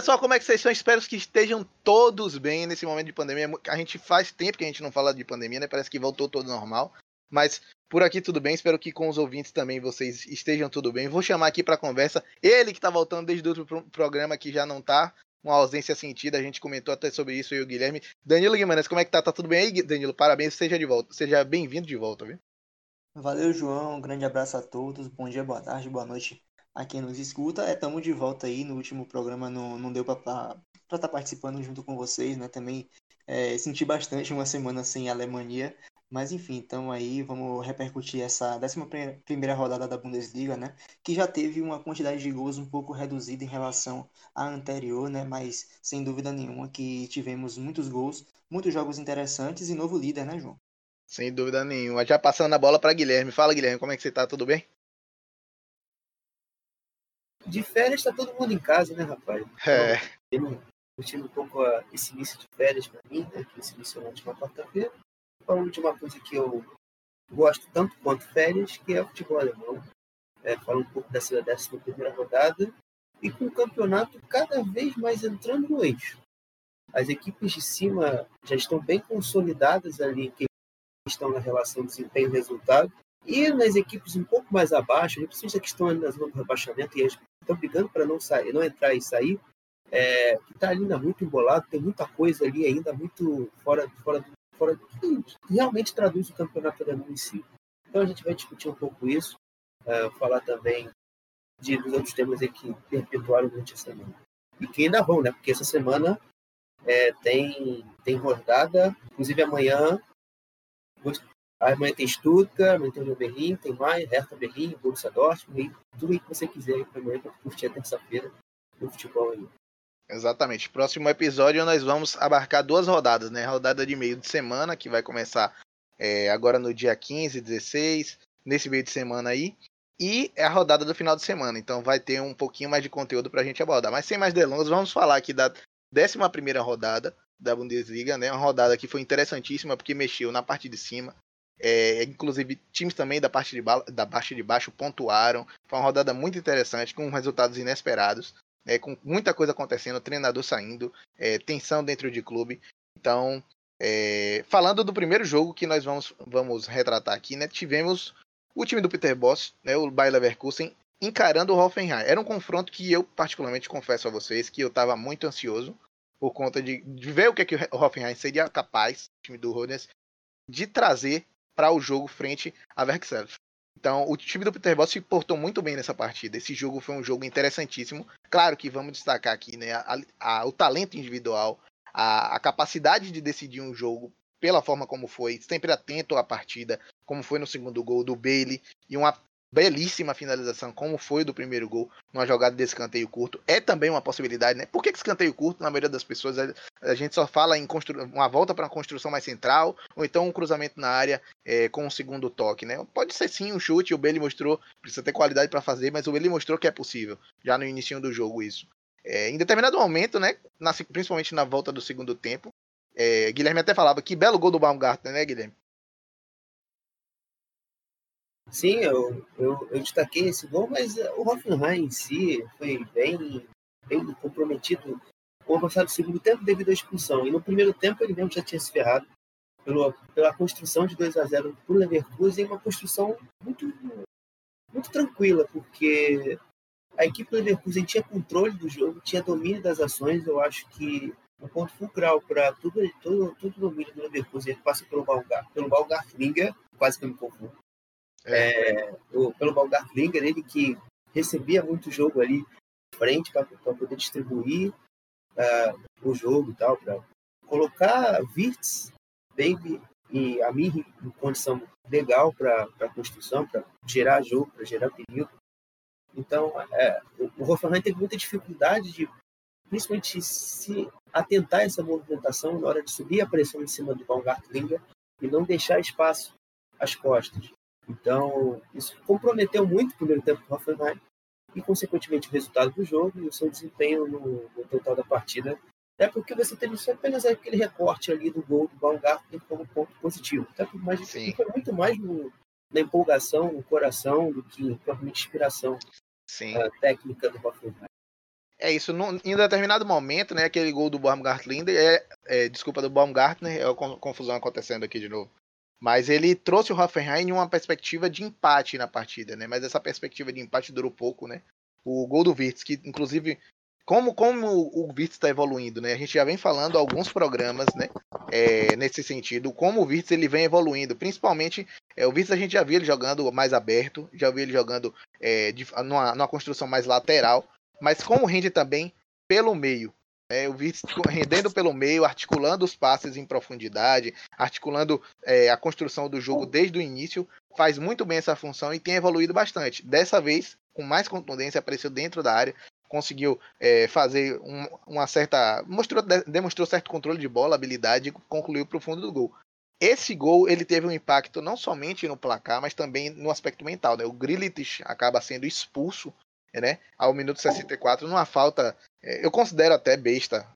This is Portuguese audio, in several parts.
pessoal, como é que vocês estão? Espero que estejam todos bem nesse momento de pandemia. A gente faz tempo que a gente não fala de pandemia, né? Parece que voltou todo normal. Mas por aqui tudo bem, espero que com os ouvintes também vocês estejam tudo bem. Vou chamar aqui para conversa ele que tá voltando desde o outro programa que já não tá, uma ausência sentida, a gente comentou até sobre isso eu e o Guilherme. Danilo Guimarães, como é que tá? Tá tudo bem aí, Danilo? Parabéns, seja de volta, seja bem-vindo de volta, viu? Valeu, João. Um grande abraço a todos. Bom dia, boa tarde, boa noite a quem nos escuta. Estamos é, de volta aí. No último programa não, não deu para estar tá participando junto com vocês, né? Também é, senti bastante uma semana sem Alemanha. Mas enfim, então aí vamos repercutir essa 11 primeira rodada da Bundesliga, né? Que já teve uma quantidade de gols um pouco reduzida em relação à anterior, né? Mas sem dúvida nenhuma que tivemos muitos gols, muitos jogos interessantes e novo líder, né, João? Sem dúvida nenhuma. Já passando a bola para Guilherme. Fala, Guilherme, como é que você tá? Tudo bem? De férias tá todo mundo em casa, né, rapaz? É. Então, curtindo um pouco a, esse início de férias para mim, né? Que esse início na última quarta-feira falando de uma coisa que eu gosto tanto quanto férias, que é o futebol alemão. É, falo um pouco dessa décima primeira rodada e com o campeonato cada vez mais entrando no eixo. As equipes de cima já estão bem consolidadas ali, que estão na relação desempenho-resultado. E nas equipes um pouco mais abaixo, principalmente que estão ali na zona do rebaixamento e estão brigando para não sair, não entrar e sair, é, está ainda muito embolado, tem muita coisa ali ainda muito fora, fora fora que realmente traduz o campeonato em si. Então a gente vai discutir um pouco isso, uh, falar também de, dos outros temas que perpetuaram durante a semana. E que ainda vão, né? Porque essa semana é, tem, tem rodada, inclusive amanhã. Amanhã tem Stuttgart, amanhã tem o Berlim, tem mais, Hertha Berlim, Borussia Dortmund, tudo aí que você quiser para amanhã para curtir a terça-feira no futebol aí. Exatamente. Próximo episódio nós vamos abarcar duas rodadas, né? rodada de meio de semana, que vai começar é, agora no dia 15, 16, nesse meio de semana aí. E é a rodada do final de semana. Então vai ter um pouquinho mais de conteúdo pra gente abordar. Mas sem mais delongas, vamos falar aqui da 11 rodada da Bundesliga, né? Uma rodada que foi interessantíssima porque mexeu na parte de cima. É, inclusive, times também da parte de, da parte de baixo pontuaram. Foi uma rodada muito interessante, com resultados inesperados é, com muita coisa acontecendo, treinador saindo, é, tensão dentro de clube. Então, é, falando do primeiro jogo que nós vamos, vamos retratar aqui, né? Tivemos o time do Peter Boss, né, o Bayer Leverkusen, encarando o Hoffenheim. Era um confronto que eu, particularmente, confesso a vocês que eu estava muito ansioso por conta de, de, ver o que, é que o Hoffenheim seria capaz, o time do Rodens, de trazer para o jogo frente a Verkself. Então, o time do Peter Boss se portou muito bem nessa partida. Esse jogo foi um jogo interessantíssimo. Claro que vamos destacar aqui né, a, a, o talento individual, a, a, capacidade de decidir um jogo pela forma como foi, sempre atento à partida, como foi no segundo gol do Bailey, e uma belíssima finalização, como foi do primeiro gol, numa jogada de escanteio curto, é também uma possibilidade, né? Por que escanteio curto, na maioria das pessoas, a gente só fala em uma volta para uma construção mais central, ou então um cruzamento na área é, com um segundo toque, né? Pode ser sim um chute, o Bailey mostrou, precisa ter qualidade para fazer, mas o Bailey mostrou que é possível, já no início do jogo isso. É, em determinado momento, né, na, principalmente na volta do segundo tempo, é, Guilherme até falava que belo gol do Baumgartner, né, Guilherme? Sim, eu, eu, eu, destaquei esse gol, mas eh, o Hoffenheim em si foi bem, bem comprometido com o avançado do segundo tempo devido à expulsão. E no primeiro tempo ele mesmo já tinha se ferrado pelo, pela construção de 2 a 0 para o Leverkusen, uma construção muito, muito tranquila, porque a equipe do Leverkusen tinha controle do jogo, tinha domínio das ações. Eu acho que o ponto fulcral para tudo, todo, todo o domínio do Leverkusen passa pelo Balgar, pelo Balgartlinger, quase que eu me confundo é, o, pelo Baumgartlinger, ele que recebia muito jogo ali frente para poder distribuir uh, o jogo e tal, para colocar Wirtz, Baby e a Mir em condição legal para a construção, para gerar jogo, para gerar perigo. Então, é, o, o Hoffenheim teve muita dificuldade de, principalmente, se atentar a essa movimentação na hora de subir a pressão em cima do Baumgartlinger e não deixar espaço às costas. Então, isso comprometeu muito o primeiro tempo do Hoffenheim e, consequentemente, o resultado do jogo e o seu desempenho no, no total da partida. É porque você teve só apenas aquele recorte ali do gol do Baumgartner como ponto positivo. Até por mais, foi muito mais no, na empolgação, no coração, do que propriamente inspiração Sim. Uh, técnica do Hoffenheim. É isso, num, em determinado momento, né, aquele gol do Baumgartner, é, é, desculpa, do Baumgartner, é a confusão acontecendo aqui de novo. Mas ele trouxe o Hoffenheim em uma perspectiva de empate na partida, né? Mas essa perspectiva de empate durou pouco, né? O gol do Virtus, que inclusive como, como o Virtus está evoluindo, né? A gente já vem falando alguns programas, né? É, nesse sentido, como o Virtus ele vem evoluindo, principalmente é, o Virtus a gente já viu ele jogando mais aberto, já viu ele jogando é, de, numa, numa construção mais lateral, mas como rende também pelo meio. É, o Virtus rendendo pelo meio, articulando os passes em profundidade, articulando é, a construção do jogo desde o início, faz muito bem essa função e tem evoluído bastante. Dessa vez, com mais contundência, apareceu dentro da área, conseguiu é, fazer um, uma certa. Mostrou, demonstrou certo controle de bola, habilidade e concluiu para o fundo do gol. Esse gol ele teve um impacto não somente no placar, mas também no aspecto mental. Né? O Grilich acaba sendo expulso né, ao minuto 64 numa falta, eu considero até besta,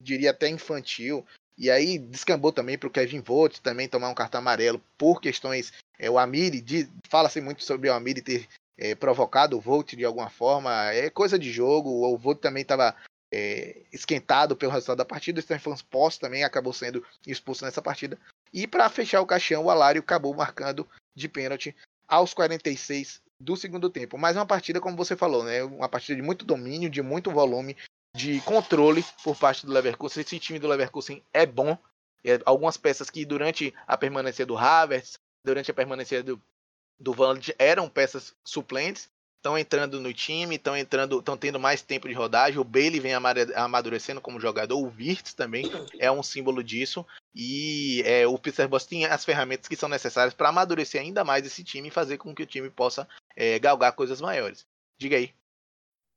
diria até infantil. E aí descambou também para o Kevin Vogt também tomar um cartão amarelo por questões. É, o Amiri fala-se muito sobre o Amiri ter é, provocado o Volt de alguma forma. É coisa de jogo. O Volt também estava é, esquentado pelo resultado da partida. O Stefan Post também acabou sendo expulso nessa partida. E para fechar o caixão, o Alário acabou marcando de pênalti aos 46 do segundo tempo. Mas uma partida, como você falou, né? Uma partida de muito domínio, de muito volume, de controle por parte do Leverkusen. Esse time do Leverkusen é bom. É, algumas peças que durante a permanência do Havertz, durante a permanência do, do Van eram peças suplentes, estão entrando no time, estão entrando, estão tendo mais tempo de rodagem. O Bailey vem amadurecendo como jogador, o Wirtz também é um símbolo disso. E é, o Peter Boss tem as ferramentas que são necessárias para amadurecer ainda mais esse time e fazer com que o time possa é, galgar coisas maiores. Diga aí.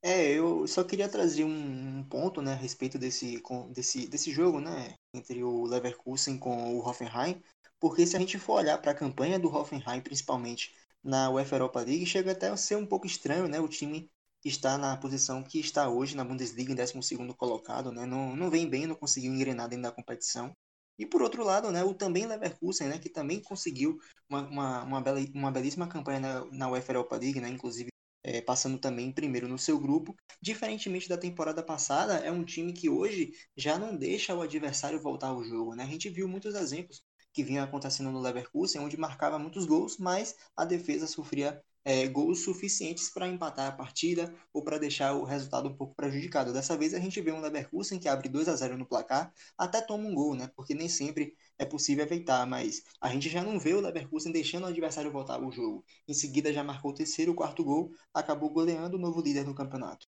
É, eu só queria trazer um, ponto, né, a respeito desse, desse, desse jogo, né, entre o Leverkusen com o Hoffenheim, porque se a gente for olhar para a campanha do Hoffenheim, principalmente na UEFA Europa League, chega até a ser um pouco estranho, né? O time está na posição que está hoje na Bundesliga, em 12 colocado, né? Não, não vem bem, não conseguiu engrenar dentro da competição. E por outro lado, né, o também Leverkusen, né, que também conseguiu uma, uma, uma, bela, uma belíssima campanha na, na UEFA Europa League, né, inclusive é, passando também primeiro no seu grupo. Diferentemente da temporada passada, é um time que hoje já não deixa o adversário voltar ao jogo. Né? A gente viu muitos exemplos que vinha acontecendo no Leverkusen, onde marcava muitos gols, mas a defesa sofria é, gols suficientes para empatar a partida ou para deixar o resultado um pouco prejudicado. Dessa vez a gente vê um Leverkusen que abre 2 a 0 no placar, até toma um gol, né? Porque nem sempre é possível evitar, mas a gente já não vê o Leverkusen deixando o adversário voltar ao jogo. Em seguida já marcou o terceiro e o quarto gol, acabou goleando o novo líder no campeonato.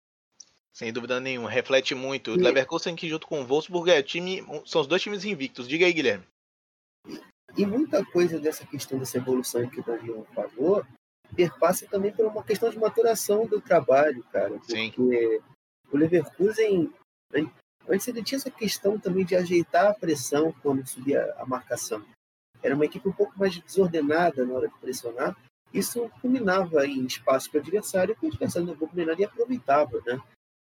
Sem dúvida nenhuma, reflete muito. O Leverkusen que junto com o Wolfsburg é time, são os dois times invictos. Diga aí, Guilherme. E muita coisa dessa questão dessa evolução que o Daniel falou perpassa também por uma questão de maturação do trabalho, cara. Porque Sim. o Leverkusen, antes ele tinha essa questão também de ajeitar a pressão quando subia a marcação. Era uma equipe um pouco mais desordenada na hora de pressionar. Isso culminava em espaço para o adversário, que o adversário não culminar e aproveitava, né?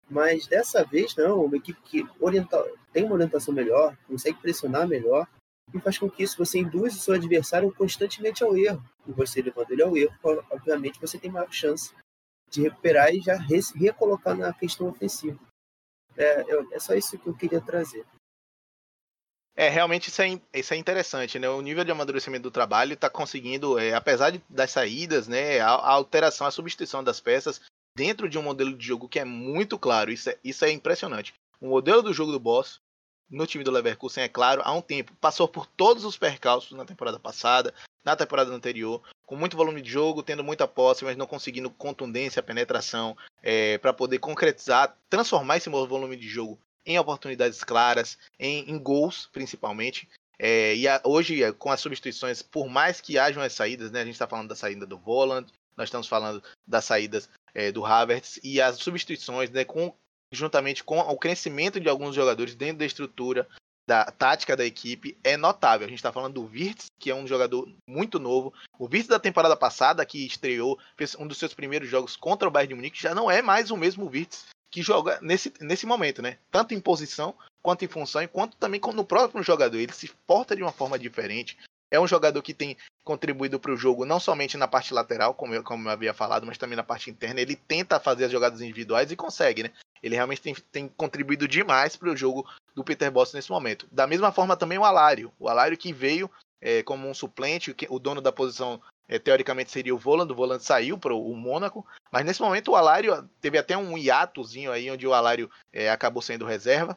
Mas dessa vez, não, uma equipe que orienta, tem uma orientação melhor, consegue pressionar melhor, e faz com que isso você induz o seu adversário constantemente ao erro. E você levando ele ao erro, obviamente você tem maior chance de recuperar e já recolocar na questão ofensiva. É, é, só isso que eu queria trazer. É, realmente isso é, isso é interessante, né? O nível de amadurecimento do trabalho está conseguindo, é, apesar de, das saídas, né? A, a, alteração, a substituição das peças dentro de um modelo de jogo que é muito claro. Isso é, isso é impressionante. O modelo do jogo do boss no time do Leverkusen, é claro, há um tempo. Passou por todos os percalços na temporada passada, na temporada anterior, com muito volume de jogo, tendo muita posse, mas não conseguindo contundência, penetração, é, para poder concretizar, transformar esse volume de jogo em oportunidades claras, em, em gols, principalmente. É, e a, hoje, é, com as substituições, por mais que hajam as saídas, né, a gente está falando da saída do Voland, nós estamos falando das saídas é, do Havertz, e as substituições né, com juntamente com o crescimento de alguns jogadores dentro da estrutura da tática da equipe, é notável. A gente está falando do Virtus, que é um jogador muito novo. O Virtus da temporada passada, que estreou, fez um dos seus primeiros jogos contra o Bayern de Munique, já não é mais o mesmo Virtus que joga nesse, nesse momento, né? Tanto em posição, quanto em função, quanto também no próprio jogador. Ele se porta de uma forma diferente, É um jogador que tem contribuído para o jogo não somente na parte lateral, como eu, como eu havia falado, mas também na parte interna. Ele tenta fazer as jogadas individuais e consegue, né? Ele realmente tem, tem contribuído demais para o jogo do Peter Boss nesse momento. Da mesma forma também o Alário. O Alário que veio é, como um suplente, o dono da posição é, teoricamente seria o Voland, o Voland saiu para o Mônaco, mas nesse momento o Alário teve até um hiatozinho aí, onde o Alário é, acabou sendo reserva,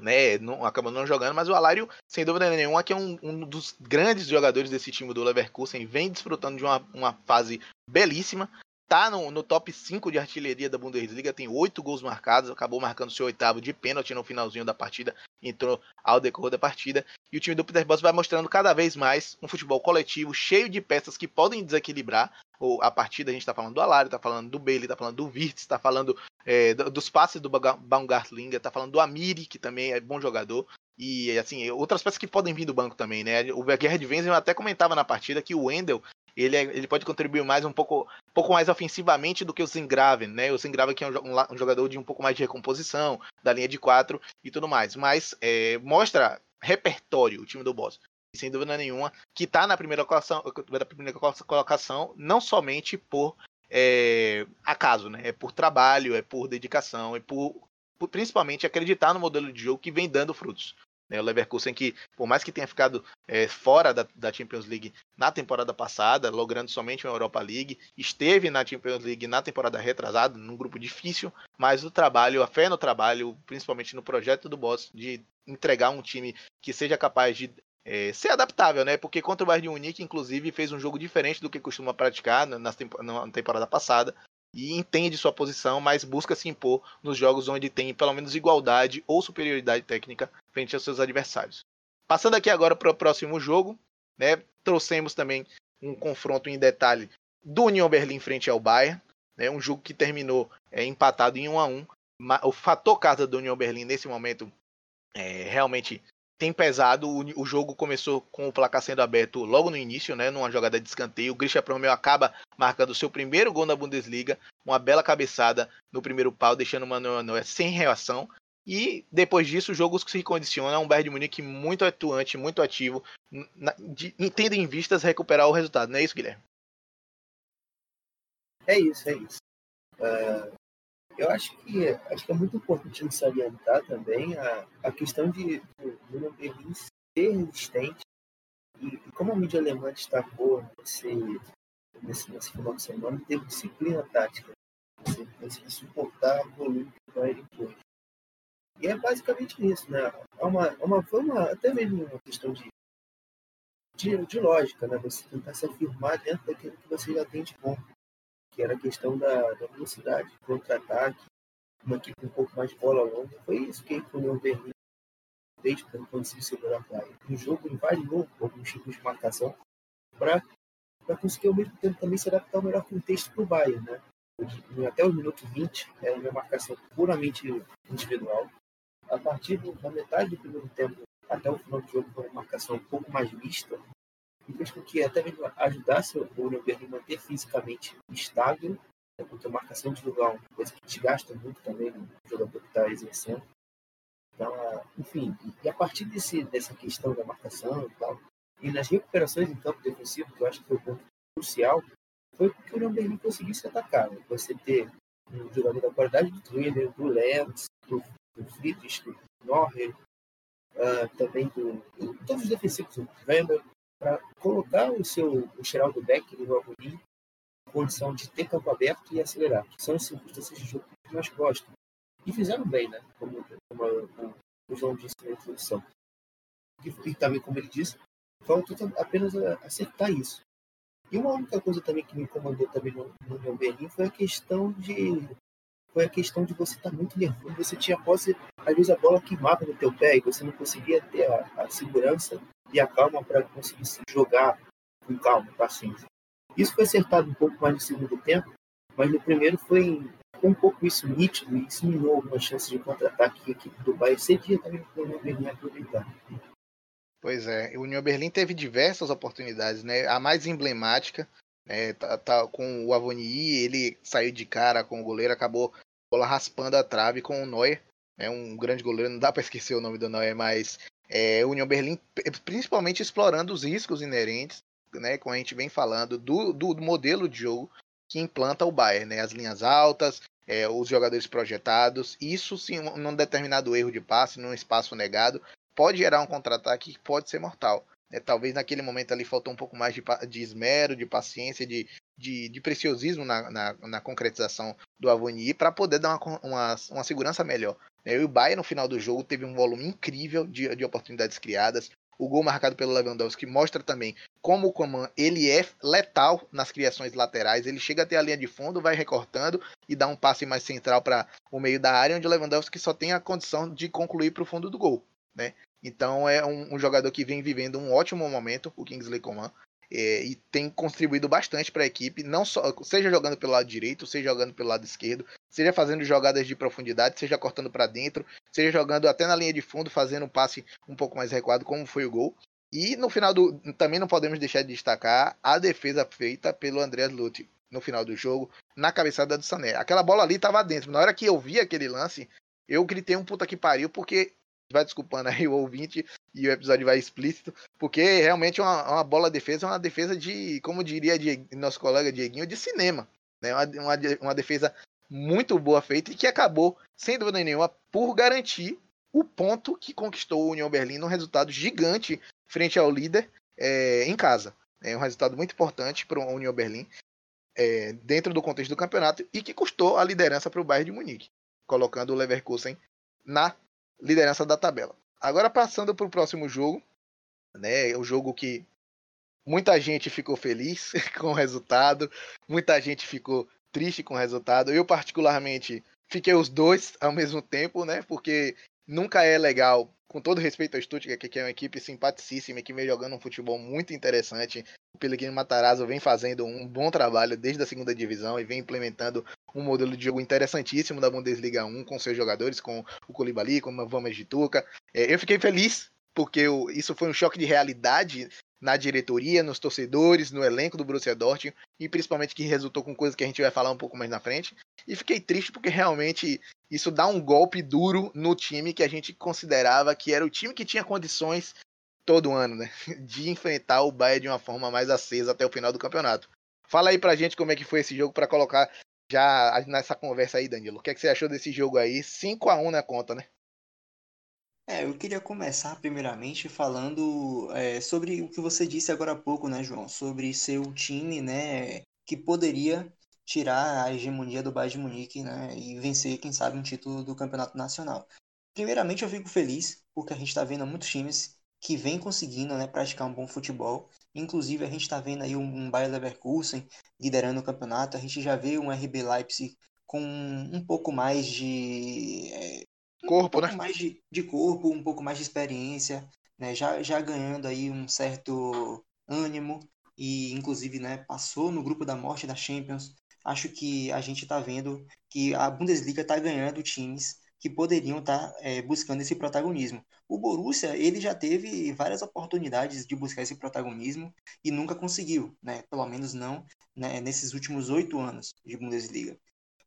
né, não, acabou não jogando, mas o Alário, sem dúvida nenhuma, que é um, um, dos grandes jogadores desse time do Leverkusen, vem desfrutando de uma, uma fase belíssima, tá no, no, top 5 de artilharia da Bundesliga, tem oito gols marcados, acabou marcando seu oitavo de pênalti no finalzinho da partida, entrou ao decorrer da partida. E o time do Peter Bosz vai mostrando cada vez mais um futebol coletivo, cheio de peças que podem desequilibrar a partida. A gente está falando do Alari, está falando do Bailey, está falando do Wirtz, está falando é, dos passes do Baumgartlinger, está falando do Amiri, que também é bom jogador. E assim, outras peças que podem vir do banco também, né? O Guerra de Wenzel até comentava na partida que o Wendel ele, é, ele pode contribuir mais um pouco, um pouco mais ofensivamente do que o Zingraven, né? O Zingraven que é um, um, jogador de um pouco mais de recomposição, da linha de quatro e tudo mais. Mas é, mostra repertório o time do Boss. Sem dúvida nenhuma, que está na primeira colocação, na primeira colocação, não somente por é, acaso, né? É por trabalho, é por dedicação, é por, por principalmente acreditar no modelo de jogo que vem dando frutos. Né? O Leverkusen que, por mais que tenha ficado é, fora da, da, Champions League na temporada passada, logrando somente uma Europa League, esteve na Champions League na temporada retrasada, num grupo difícil, mas o trabalho, a fé no trabalho, principalmente no projeto do Boss, de entregar um time que seja capaz de é, ser adaptável, né? Porque contra o Bayern Munique, inclusive, fez um jogo diferente do que costuma praticar na, na temporada passada e entende sua posição, mas busca se impor nos jogos onde tem pelo menos igualdade ou superioridade técnica frente aos seus adversários. Passando aqui agora para o próximo jogo, né, trouxemos também um confronto em detalhe do Union Berlim frente ao Bayern, né, um jogo que terminou é, empatado em 1 a 1 O fator casa do Union Berlim nesse momento é, realmente tem pesado. O, o, jogo começou com o placar sendo aberto logo no início, né? Numa jogada de escanteio. O Grisha Promeu acaba marcando seu primeiro gol na Bundesliga. Uma bela cabeçada no primeiro pau, deixando o Manuel Neuer sem reação. E depois disso, o jogo se condiciona a um Bayern de Munique muito atuante, muito ativo, na, de, tendo em vistas recuperar o resultado. Não é isso, Guilherme? É isso, é isso. Uh, eu acho que, acho que é muito importante salientar também a, a questão de o Berlim ser resistente e, e, como a mídia alemã destacou nesse, nesse, nesse final de semana, teve disciplina tática. Você conseguir suportar o volume que vai impor. E é basicamente isso, né? É uma, é uma, foi uma, até mesmo uma questão de, de, de lógica, né? Você tentar se afirmar dentro daquilo que você já tem de bom que era a questão da, da velocidade, contra-ataque, uma equipe um pouco mais bola longa. Foi isso que o União Berlim fez para conseguir segurar a praia. No jogo, variou alguns tipos de marcação para conseguir ao mesmo tempo também se adaptar ao melhor contexto para o Bayern. Né? Até o minuto 20 era uma marcação puramente individual. A partir da metade do primeiro tempo até o final do jogo foi uma marcação um pouco mais mista, e fez com que até mesmo ajudasse o Berlim a manter fisicamente estável, né, porque a marcação de lugar é coisa que desgasta muito também no jogador que está exercendo. Então, enfim, e a partir desse, dessa questão da marcação e tal, e nas recuperações em campo defensivo, que eu acho que foi o ponto crucial, foi porque o Berlim conseguisse atacar. Né? Você ter um jogador da qualidade do Twitter, do Lenz, do, do Friedrich, do Norre, uh, também do, do, todos os defensivos, o Weber, para colocar o seu o Geraldo Beck no Algorim em condição de ter campo aberto e acelerar, que são as circunstâncias de jogo que nós gostamos. E fizeram bem, né? Como, como o João disse na introdução. E, e, também, como ele disse, faltou apenas acertar isso. E uma única coisa também que me incomodou também no, no meu Berlim foi a questão de foi a questão de você estar tá muito nervoso. Você tinha posse, às vezes a bola queimava no teu pé e você não conseguia ter a, a segurança e a calma para conseguir se jogar com calma, paciência. Isso foi acertado um pouco mais no segundo tempo, mas no primeiro foi um pouco isso nítido e isso minou algumas chances de contra-ataque que a equipe do Bayern cedia também para o União Berlim aproveitar. Pois é, o União Berlim teve diversas oportunidades, né? A mais emblemática, né, tá, tá, com o Avoni, ele saiu de cara com o goleiro, acabou bola raspando a trave com o Neuer. é um grande goleiro, não dá para esquecer o nome do Neuer, mas é, União Berlim, principalmente explorando os riscos inerentes, né, como a gente vem falando, do, do modelo de jogo que implanta o Bayern, né, as linhas altas, é, os jogadores projetados, isso sim, num determinado erro de passe, num espaço negado, pode gerar um contra-ataque que pode ser mortal. É, talvez naquele momento ali faltou um pouco mais de, de esmero, de paciência, de, de, de preciosismo na, na, na, concretização do Avoni para poder dar uma, uma, uma, segurança melhor. É, o Bayern no final do jogo teve um volume incrível de, de oportunidades criadas. O gol marcado pelo Lewandowski mostra também como o Coman ele é letal nas criações laterais. Ele chega até a linha de fundo, vai recortando e dá um passe mais central para o meio da área, onde o Lewandowski só tem a condição de concluir para o fundo do gol. Né? Então é um, um, jogador que vem vivendo um ótimo momento, o Kingsley Coman, é, e tem contribuído bastante para a equipe, não só seja jogando pelo lado direito, seja jogando pelo lado esquerdo, seja fazendo jogadas de profundidade, seja cortando para dentro, seja jogando até na linha de fundo, fazendo um passe um pouco mais recuado, como foi o gol. E no final do. Também não podemos deixar de destacar a defesa feita pelo Andreas Lute no final do jogo, na cabeçada do Sané. Aquela bola ali estava dentro. Na hora que eu vi aquele lance, eu gritei um puta que pariu, porque vai desculpando aí o ouvinte e o episódio vai explícito, porque realmente uma, uma bola defesa é uma defesa de, como diria nosso colega Dieguinho, de cinema. Né? Uma, uma, uma defesa muito boa feita e que acabou, sem dúvida nenhuma, por garantir o ponto que conquistou o União Berlim num resultado gigante frente ao líder é, em casa. É um resultado muito importante para o União Berlim é, dentro do contexto do campeonato e que custou a liderança para o Bayern de Munique, colocando o Leverkusen na liderança da tabela. Agora passando para o próximo jogo, né? O jogo que muita gente ficou feliz com o resultado, muita gente ficou triste com o resultado. Eu particularmente fiquei os dois ao mesmo tempo, né? Porque nunca é legal, com todo respeito ao Stuttgart, que é uma equipe simpaticíssima que vem jogando um futebol muito interessante. O Pellegrino Matarazzo vem fazendo um bom trabalho desde a segunda divisão e vem implementando um modelo de jogo interessantíssimo da Bundesliga 1 com seus jogadores, com o Colibali, com o Vamas de Tuca. É, eu fiquei feliz porque eu, isso foi um choque de realidade na diretoria, nos torcedores, no elenco do Borussia Dortmund e principalmente que resultou com coisas que a gente vai falar um pouco mais na frente. E fiquei triste porque realmente isso dá um golpe duro no time que a gente considerava que era o time que tinha condições todo ano, né, de enfrentar o Bayern de uma forma mais acesa até o final do campeonato. Fala aí pra gente como é que foi esse jogo para colocar já nessa conversa aí, Danilo. O que, é que você achou desse jogo aí? 5 a 1 na conta, né? É, eu queria começar primeiramente falando é, sobre o que você disse agora há pouco, né, João? Sobre ser o time, né, que poderia tirar a hegemonia do Bayern de Munique, né, e vencer, quem sabe, um título do Campeonato Nacional. Primeiramente, eu fico feliz porque a gente está vendo muitos times que vêm conseguindo, né, praticar um bom futebol Inclusive, a gente está vendo aí um, Bayer Leverkusen liderando o campeonato. A gente já vê um RB Leipzig com um pouco mais de. É, corpo, um pouco né? mais de, de, corpo, um pouco mais de experiência, né? já, já ganhando aí um certo ânimo e, inclusive, né, passou no grupo da morte da Champions. Acho que a gente está vendo que a Bundesliga está ganhando times que poderiam estar tá, é, buscando esse protagonismo. O Borussia ele já teve várias oportunidades de buscar esse protagonismo e nunca conseguiu, né? Pelo menos não né, nesses últimos oito anos de Bundesliga.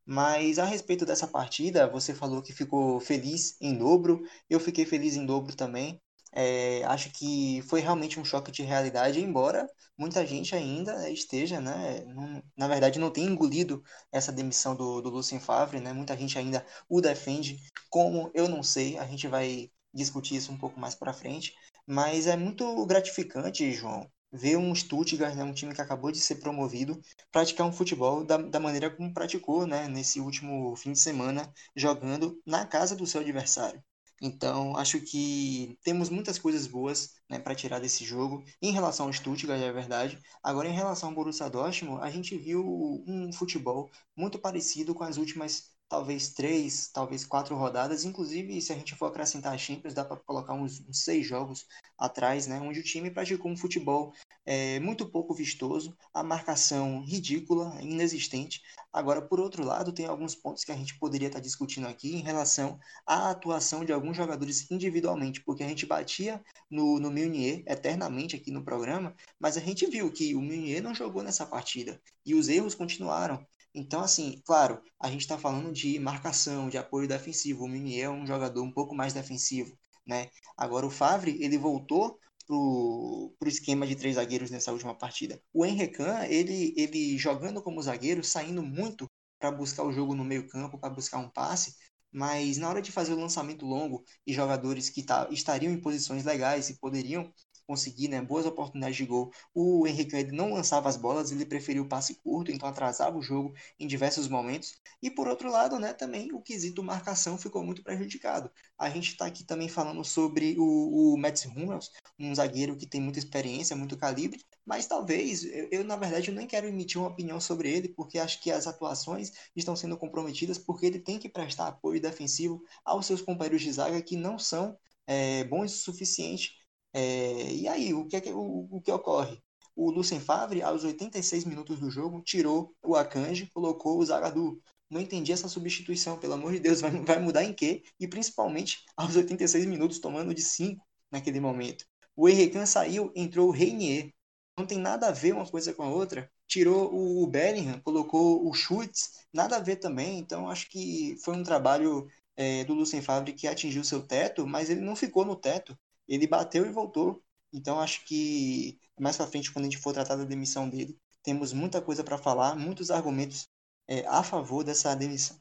Mas a respeito dessa partida, você falou que ficou feliz em dobro, eu fiquei feliz em dobro também. É, acho que foi realmente um choque de realidade, embora muita gente ainda esteja, né, não, na verdade não tenha engolido essa demissão do, do Lucien Favre, né, muita gente ainda o defende, como eu não sei, a gente vai discutir isso um pouco mais para frente, mas é muito gratificante, João, ver um Stuttgart, né, um time que acabou de ser promovido, praticar um futebol da, da maneira como praticou, né, nesse último fim de semana, jogando na casa do seu adversário. Então, acho que temos muitas coisas boas né, para tirar desse jogo. Em relação ao Stuttgart, é verdade. Agora, em relação ao Borussia Dortmund, a gente viu um futebol muito parecido com as últimas talvez três, talvez quatro rodadas. Inclusive, se a gente for acrescentar a Champions, dá para colocar uns, uns, seis jogos atrás, né, onde o time praticou um futebol é, muito pouco vistoso, a marcação ridícula, inexistente. Agora, por outro lado, tem alguns pontos que a gente poderia estar discutindo aqui em relação à atuação de alguns jogadores individualmente, porque a gente batia no, no Meunier eternamente aqui no programa, mas a gente viu que o Meunier não jogou nessa partida e os erros continuaram. Então, assim, claro, a gente está falando de marcação, de apoio defensivo. O Meunier é um jogador um pouco mais defensivo, né? Agora o Favre, ele voltou pro, pro esquema de três zagueiros nessa última partida. O Henrican, ele, ele jogando como zagueiro, saindo muito para buscar o jogo no meio campo, para buscar um passe, mas na hora de fazer o lançamento longo e jogadores que tá, estariam em posições legais e poderiam conseguir né, boas oportunidades de gol. O Henrique não lançava as bolas, ele preferiu o passe curto, então atrasava o jogo em diversos momentos. E por outro lado, né, também o quesito marcação ficou muito prejudicado. A gente está aqui também falando sobre o, o Mats Hummels, um zagueiro que tem muita experiência, muito calibre, mas talvez, eu, eu, na verdade eu nem quero emitir uma opinião sobre ele, porque acho que as atuações estão sendo comprometidas porque ele tem que prestar apoio defensivo aos seus companheiros de zaga que não são é, bons o suficiente é, e aí, o que, é que, o, o que ocorre? O Lucien Favre, aos 86 minutos do jogo, tirou o Akanji, colocou o Zagadou. Não entendi essa substituição, pelo amor de Deus, vai, vai mudar em quê? E principalmente aos 86 minutos, tomando de 5 naquele momento. O Henrique saiu, entrou o Reinier. Não tem nada a ver uma coisa com a outra. Tirou o Bellingham, colocou o Schutz, nada a ver também. Então, acho que foi um trabalho é, do Lucien Favre que atingiu seu teto, mas ele não ficou no teto ele bateu e voltou. Então acho que mais para frente, quando a gente for tratar da demissão dele, temos muita coisa para falar, muitos argumentos é, a favor dessa demissão.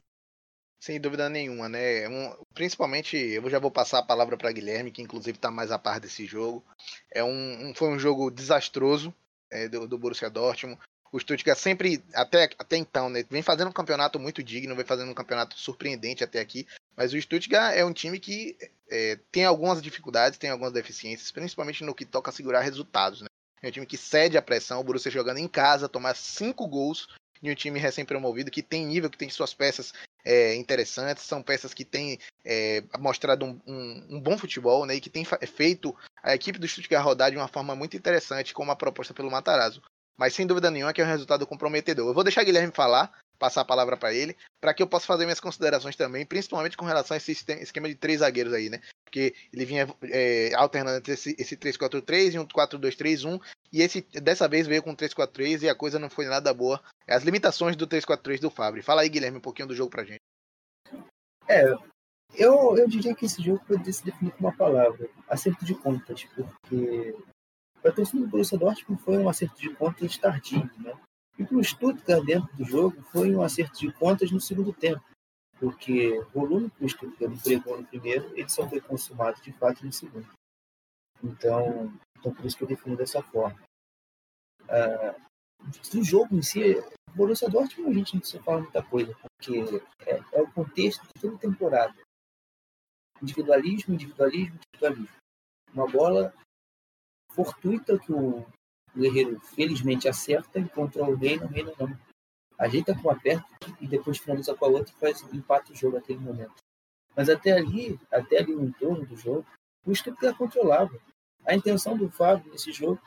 Sem dúvida nenhuma, né? Um, principalmente, eu já vou passar a palavra para Guilherme, que inclusive está mais a par desse jogo. É um, um foi um jogo desastroso é, do, do Borussia Dortmund. O Stuttgart sempre, até, até então, né, vem fazendo um campeonato muito digno, vem fazendo um campeonato surpreendente até aqui. Mas o Stuttgart é um time que é, tem algumas dificuldades, tem algumas deficiências, principalmente no que toca a segurar resultados. Né? É um time que cede a pressão, o Borussia jogando em casa, tomar cinco gols de um time recém-promovido, que tem nível, que tem suas peças é, interessantes, são peças que têm é, mostrado um, um, um, bom futebol, né, e que tem feito a equipe do Stuttgart rodar de uma forma muito interessante, como a proposta pelo Matarazzo. Mas sem dúvida nenhuma que é um resultado comprometedor. Eu vou deixar o Guilherme falar, passar a palavra para ele, para que eu possa fazer minhas considerações também, principalmente com relação a esse esquema de três zagueiros aí, né? Porque ele vinha é, alternando entre esse, esse 3-4-3 e um 4-2-3-1, e esse dessa vez veio com 3-4-3 e a coisa não foi nada boa. As limitações do 3-4-3 do Fábio. Fala aí, Guilherme, um pouquinho do jogo pra gente. É, eu, eu diria que esse jogo pode se definir com uma palavra, acerto de contas, porque para a torcida do Borussia Dortmund foi um acerto de contas tardio, né? E para o Stuttgart, dentro do jogo, foi um acerto de contas no segundo tempo, porque o volume que o Stuttgart entregou no primeiro, ele só foi consumado de fato no segundo. Então, então por isso que eu defino dessa forma. Ah, do jogo em si, o Borussia Dortmund a gente não precisa falar muita coisa, porque é, é o contexto de toda temporada. Individualismo, individualismo, individualismo. Uma bola fortuita que o Guerreiro felizmente acerta, encontra o Reino, o Reino não. Ajeita com a perna e depois finaliza com a outra e faz empate o jogo naquele momento. Mas até ali, até ali no entorno do jogo, o Stuttgart controlava. A intenção do Fábio nesse jogo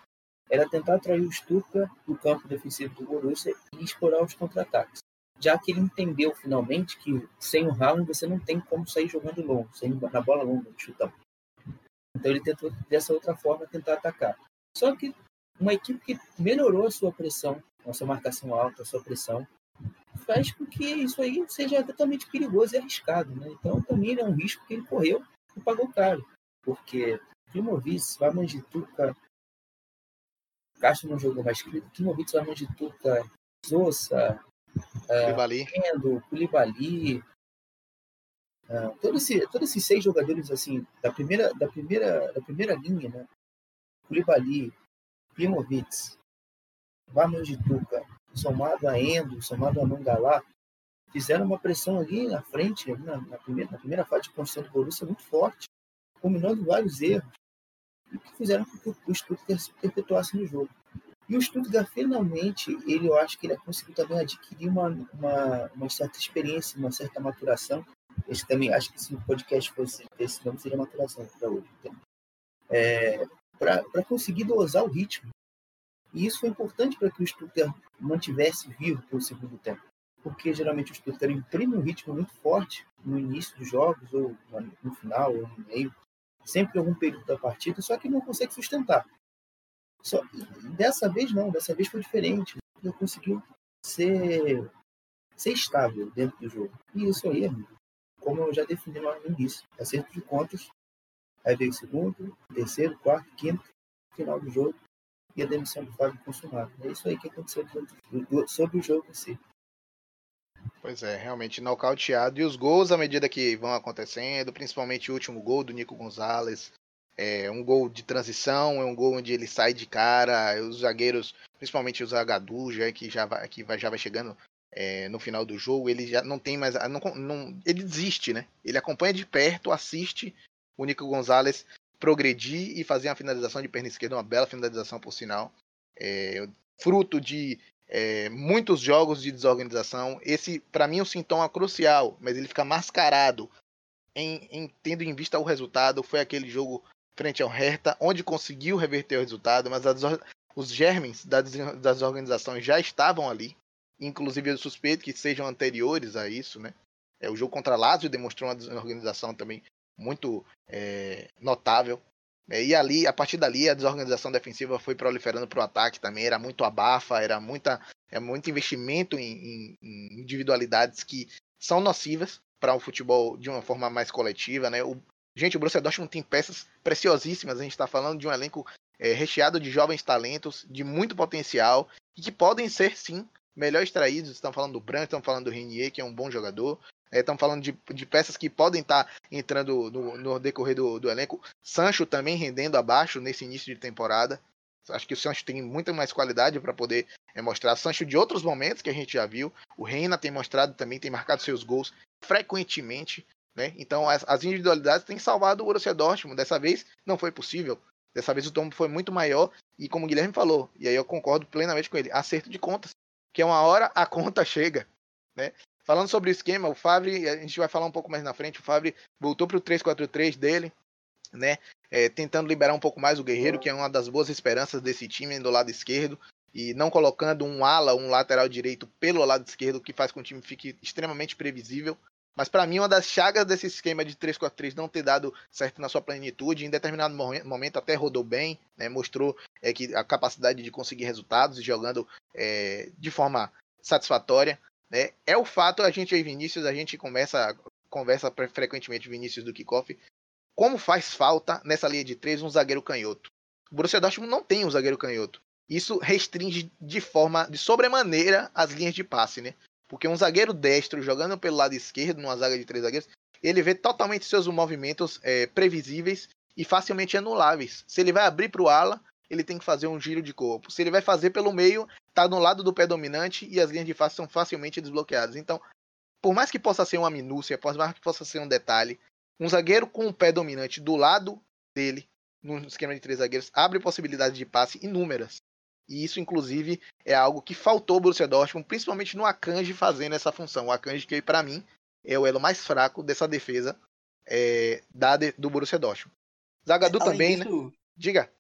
era tentar atrair o Stuttgart do campo defensivo do Borussia e explorar os contra-ataques. Já que ele entendeu finalmente que sem o Haaland você não tem como sair jogando longo, sem na bola longa, chutão. Então ele tentou dessa outra forma tentar atacar. Só que uma equipe que melhorou a sua pressão, a sua marcação alta, a sua pressão, faz com que isso aí seja totalmente perigoso e arriscado. Né? Então, também é um risco que ele correu e pagou caro. Porque Klimovic, Vamanjituka, Castro não jogou mais Klimovic, Vamanjituka, Sousa, Koulibaly, uh, Koulibaly todos, esse, todos esses seis jogadores assim da primeira da primeira da primeira linha né Koulibaly Klimovic, Varmandituca, somado a Endo, somado a Mangalá, fizeram uma pressão ali na frente, ali na, na, primeira, na primeira fase de construção do Borussia muito forte, combinando vários erros, e que fizeram com que o Stuttgart se perpetuasse no jogo. E o Stuttgart, finalmente, ele, eu acho que ele conseguiu também adquirir uma, uma, uma certa experiência, uma certa maturação. Esse também, acho que se o podcast fosse esse nome, seria maturação para hoje. Então, é, para conseguir dosar o ritmo. E isso foi importante para que o Stuttgart mantivesse vivo pelo segundo tempo, porque geralmente o Stuttgart imprime um ritmo muito forte no início dos jogos, ou no final, ou no meio, sempre em algum período da partida, só que não consegue sustentar. Só, dessa vez não, dessa vez foi diferente. Ele conseguiu ser ser estável dentro do jogo. E isso aí, como eu já defini lá no início, acerto de contas, aí veio o segundo, terceiro, quarto, quinto, final do jogo, e a demissão do Fábio consumada. É isso aí que aconteceu sobre o jogo em si. Pois é, realmente nocauteado. E os gols, à medida que vão acontecendo, principalmente o último gol do Nico Gonzalez, é um gol de transição, é um gol onde ele sai de cara, os zagueiros, principalmente o Zagadou, já que já vai, que já vai chegando é, no final do jogo, ele já não tem mais. Não, não, ele desiste, né? Ele acompanha de perto, assiste o Nico Gonzalez progredir e fazer uma finalização de perna esquerda, uma bela finalização por sinal. É, fruto de é, muitos jogos de desorganização. Esse, para mim, é um sintoma crucial, mas ele fica mascarado em, em, tendo em vista o resultado. Foi aquele jogo frente ao Hertha, onde conseguiu reverter o resultado, mas as, os germes das, das organizações já estavam ali. Inclusive, eu suspeito que sejam anteriores a isso, né? É, o jogo contra Lazio demonstrou uma desorganização também muito é, notável. É, e ali, a partir dali, a desorganização defensiva foi proliferando para o ataque também. Era muito abafa, era muita, é muito investimento em, em individualidades que são nocivas para o futebol de uma forma mais coletiva. Né? O, gente, o Borussia Dortmund tem peças preciosíssimas. A gente está falando de um elenco é, recheado de jovens talentos, de muito potencial e que podem ser, sim, melhor extraídos. Estão falando do Branco, estão falando do Renier, que é um bom jogador. Estamos é, falando de, de, peças que podem estar tá entrando no, no decorrer do, do, elenco. Sancho também rendendo abaixo nesse início de temporada. Acho que o Sancho tem muita mais qualidade para poder é, mostrar. Sancho de outros momentos que a gente já viu. O Reina tem mostrado também, tem marcado seus gols frequentemente. Né? Então as, as individualidades têm salvado o Borussia Dortmund. Dessa vez não foi possível. Dessa vez o tombo foi muito maior. E como o Guilherme falou, e aí eu concordo plenamente com ele, acerto de contas. Que uma hora a conta chega. Né? Falando sobre o esquema, o Favre, a gente vai falar um pouco mais na frente, o Favre voltou para o 3-4-3 dele, né? É, tentando liberar um pouco mais o Guerreiro, que é uma das boas esperanças desse time do lado esquerdo, e não colocando um ala, um lateral direito pelo lado esquerdo, que faz com que o time fique extremamente previsível. Mas para mim, uma das chagas desse esquema de 3-4-3 não ter dado certo na sua plenitude, em determinado momento até rodou bem, né, mostrou é, que a capacidade de conseguir resultados jogando é, de forma satisfatória. Né? É o fato, a gente aí, Vinícius, a gente começa, conversa frequentemente Vinícius do kickoff, como faz falta nessa linha de três um zagueiro canhoto. O Borussia Dortmund não tem um zagueiro canhoto. Isso restringe de forma, de sobremaneira, as linhas de passe, né? Porque um zagueiro destro jogando pelo lado esquerdo, numa zaga de três zagueiros, ele vê totalmente seus movimentos é, previsíveis e facilmente anuláveis. Se ele vai abrir para o ala, ele tem que fazer um giro de corpo. Se ele vai fazer pelo meio, tá no lado do pé dominante e as linhas de face são facilmente desbloqueadas. Então, por mais que possa ser uma minúcia, por mais que possa ser um detalhe, um zagueiro com o pé dominante do lado dele, no esquema de três zagueiros, abre possibilidades de passe inúmeras. E isso, inclusive, é algo que faltou ao Borussia Dortmund, principalmente no Akanji fazendo essa função. O Akanji que, para mim, é o elo mais fraco dessa defesa é, da, do Borussia Dortmund. Zagadou também, né? disso, né? Diga.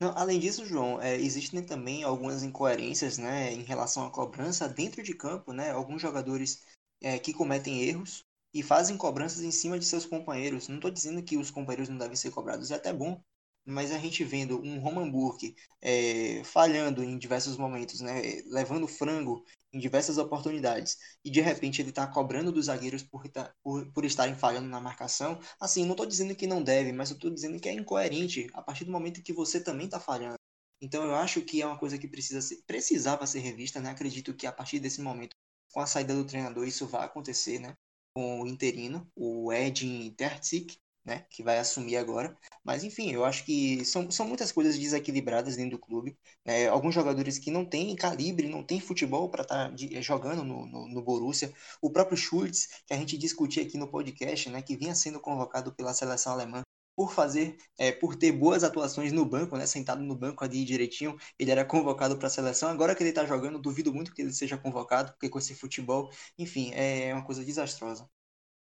Não, além disso, João, é, existem também algumas incoerências né, em relação à cobrança dentro de campo, né? Alguns jogadores é, que cometem erros e fazem cobranças em cima de seus companheiros. Não estou dizendo que os companheiros não devem ser cobrados, é até bom mas a gente vendo um Roman Burke é, falhando em diversos momentos, né, levando frango em diversas oportunidades, e de repente ele está cobrando dos zagueiros por, por, por estarem falhando na marcação, assim, não estou dizendo que não deve, mas eu estou dizendo que é incoerente a partir do momento que você também está falhando. Então eu acho que é uma coisa que precisa ser, precisava ser revista, né? Acredito que a partir desse momento, com a saída do treinador, isso vai acontecer, né? Com o interino, o Edin Terzic, né, que vai assumir agora. Mas enfim, eu acho que são, são muitas coisas desequilibradas dentro do clube. Né? Alguns jogadores que não têm calibre, não têm futebol para estar tá jogando no, no, no, Borussia. O próprio Schultz, que a gente discutia aqui no podcast, né, que vinha sendo convocado pela seleção alemã por fazer, é, por ter boas atuações no banco, né, sentado no banco ali direitinho, ele era convocado para a seleção. Agora que ele está jogando, duvido muito que ele seja convocado, porque com esse futebol, enfim, é uma coisa desastrosa.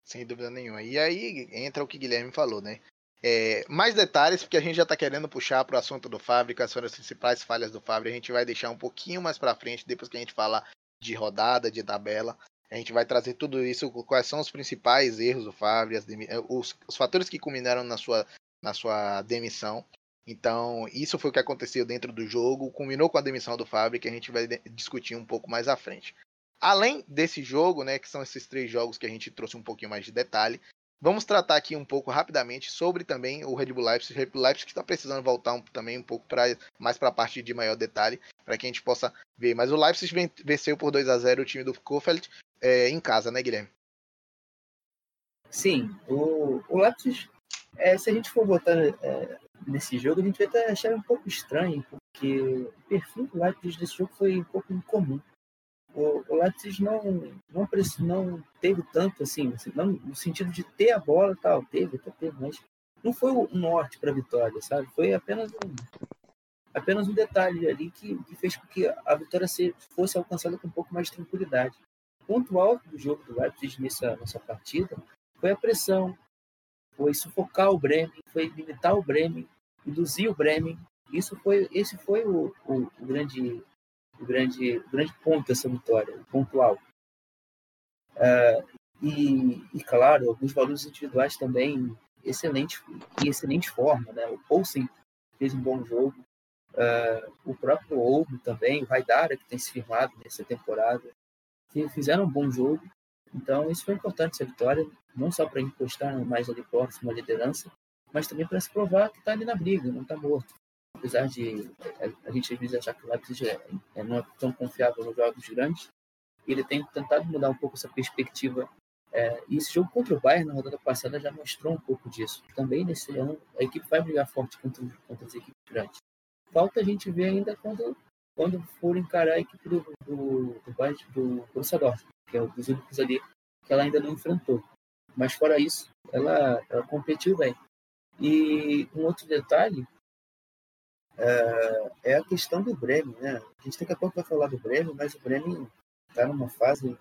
Sem dúvida nenhuma. E aí entra o que Guilherme falou, né? É, mais detalhes, porque a gente já está querendo puxar para o assunto do Fábio, quais foram as principais falhas do Fábio. A gente vai deixar um pouquinho mais para frente, depois que a gente falar de rodada, de tabela. A gente vai trazer tudo isso, quais são os principais erros do Fábio, os, os fatores que culminaram na sua, na sua demissão. Então, isso foi o que aconteceu dentro do jogo, culminou com a demissão do Fábio, que a gente vai discutir um pouco mais à frente. Além desse jogo, né, que são esses três jogos que a gente trouxe um pouquinho mais de detalhe, vamos tratar aqui um pouco rapidamente sobre também o Red Bull Leipzig, Red Bull Leipzig que está precisando voltar um, também um pouco mais para a parte de maior detalhe, para que a gente possa ver. Mas o Leipzig venceu por 2 a 0 o time do Kofeld é, em casa, né, Guilherme? Sim, o, o Leipzig, é, se a gente for botar é, nesse jogo, a gente vai até achar um pouco estranho, porque o perfil do Leipzig desse jogo foi um pouco incomum. O, o Leipzig não, não, não teve tanto, assim, não, no sentido de ter a bola tal, teve, até teve, mas não foi o norte para a vitória, sabe? Foi apenas um, apenas um detalhe ali que, que fez com que a vitória se, fosse alcançada com um pouco mais de tranquilidade. O ponto alto do jogo do Leipzig nessa, nessa partida foi a pressão, foi sufocar o Bremen, foi limitar o Bremen, induzir o Bremen. Isso foi, esse foi o, o, o grande, o grande, o grande ponto dessa vitória, o ponto alto. Uh, e, e, claro, alguns valores individuais também excelente, em excelente forma. Né? O Poulsen fez um bom jogo, uh, o próprio Olmo também, o Raidara, que tem se firmado nessa temporada, fizeram um bom jogo. Então, isso foi importante, essa vitória, não só para encostar mais ali próximo à liderança, mas também para se provar que está ali na briga, não está morto. Apesar de a, a, gente às vezes achar que o Leipzig é, é, não é tão confiável nos jogos grandes, ele tem tentado mudar um pouco essa perspectiva. É, e esse jogo contra o Bayern na rodada passada já mostrou um pouco disso. Também nesse ano a equipe vai brigar forte contra, contra as equipes grandes. Falta a gente ver ainda quando quando for encarar a equipe do, do, do, Bayern, do Borussia que é um dos únicos ali que ela ainda não enfrentou. Mas fora isso, ela, ela competiu bem. E um outro detalhe é, é a questão do Bremen. Né? A gente daqui a pouco vai falar do Bremen, mas o Bremen está numa fase,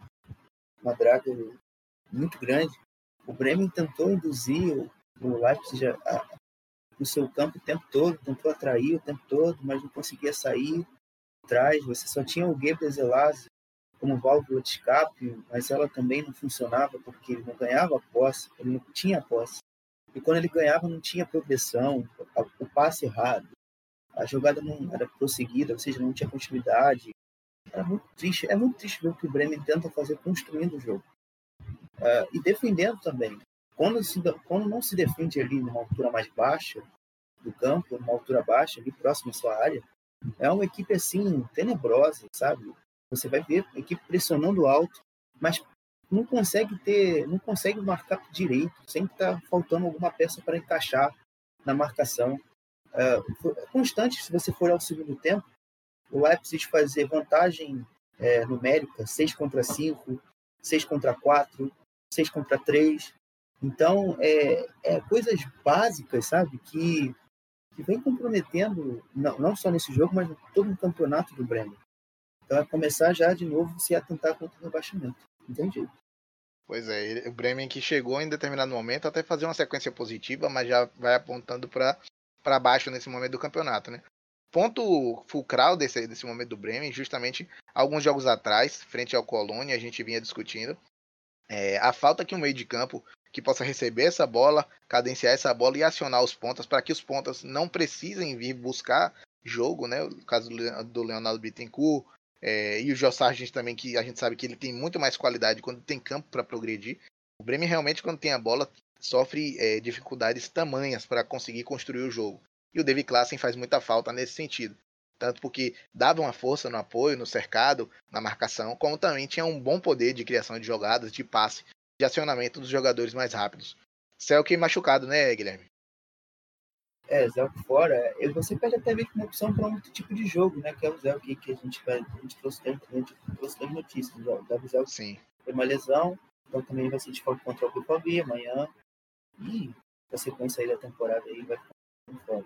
uma draga muito grande. O Bremen tentou induzir o, Leipzig a, a, o seu campo o tempo todo, tentou atrair o tempo todo, mas não conseguia sair atrás. Você só tinha o Gabriel Zelazzi como válvula de escape, mas ela também não funcionava porque ele não ganhava posse, ele não tinha posse. E quando ele ganhava, não tinha progressão, o passe errado, a jogada não era prosseguida, ou seja, não tinha continuidade. Era muito triste. É muito triste ver o que o Bremen tenta fazer construindo o jogo. Uh, e defendendo também. Quando, se, quando não se defende ali numa altura mais baixa do campo, numa altura baixa, ali próximo à sua área, é uma equipe assim, tenebrosa, sabe? Você vai ver a equipe pressionando alto, mas não consegue ter, não consegue marcar direito, sempre está faltando alguma peça para encaixar na marcação. É, constante, se você for ao segundo tempo, o Leipzig fazer vantagem é, numérica, 6 contra 5, 6 contra 4, 6 contra 3. Então, é, é coisas básicas, sabe, que que vem comprometendo, não, não só nesse jogo, mas todo o campeonato do Bremen. Então é começar já de novo se atentar contra o rebaixamento. Entendi. Pois é, o Bremen que chegou em determinado momento até fazer uma sequência positiva, mas já vai apontando para baixo nesse momento do campeonato, né? Ponto fulcral desse, desse momento do Bremen, justamente alguns jogos atrás, frente ao Colônia, a gente vinha discutindo, é, a falta que o meio de campo que possa receber essa bola, cadenciar essa bola e acionar os pontas para que os pontas não precisem vir buscar jogo, né? O caso do Leonardo Bittencourt é, e o Joe Sargent também, que a gente sabe que ele tem muito mais qualidade quando tem campo para progredir. O Bremen realmente, quando tem a bola, sofre é, dificuldades tamanhas para conseguir construir o jogo. E o David Klassen faz muita falta nesse sentido. Tanto porque dava uma força no apoio, no cercado, na marcação, como também tinha um bom poder de criação de jogadas, de passe de acionamento dos jogadores mais rápidos. Selke machucado, né, Guilherme? É, Zelk fora, você perde até mesmo uma opção para um outro tipo de jogo, né? Que é o Zelk que a gente, a gente trouxe, a gente trouxe das notícias. Né, o Zelk Sim. foi uma lesão, então também vai ser de contra o Bufavi amanhã. A sequência aí da temporada aí vai ficar fora.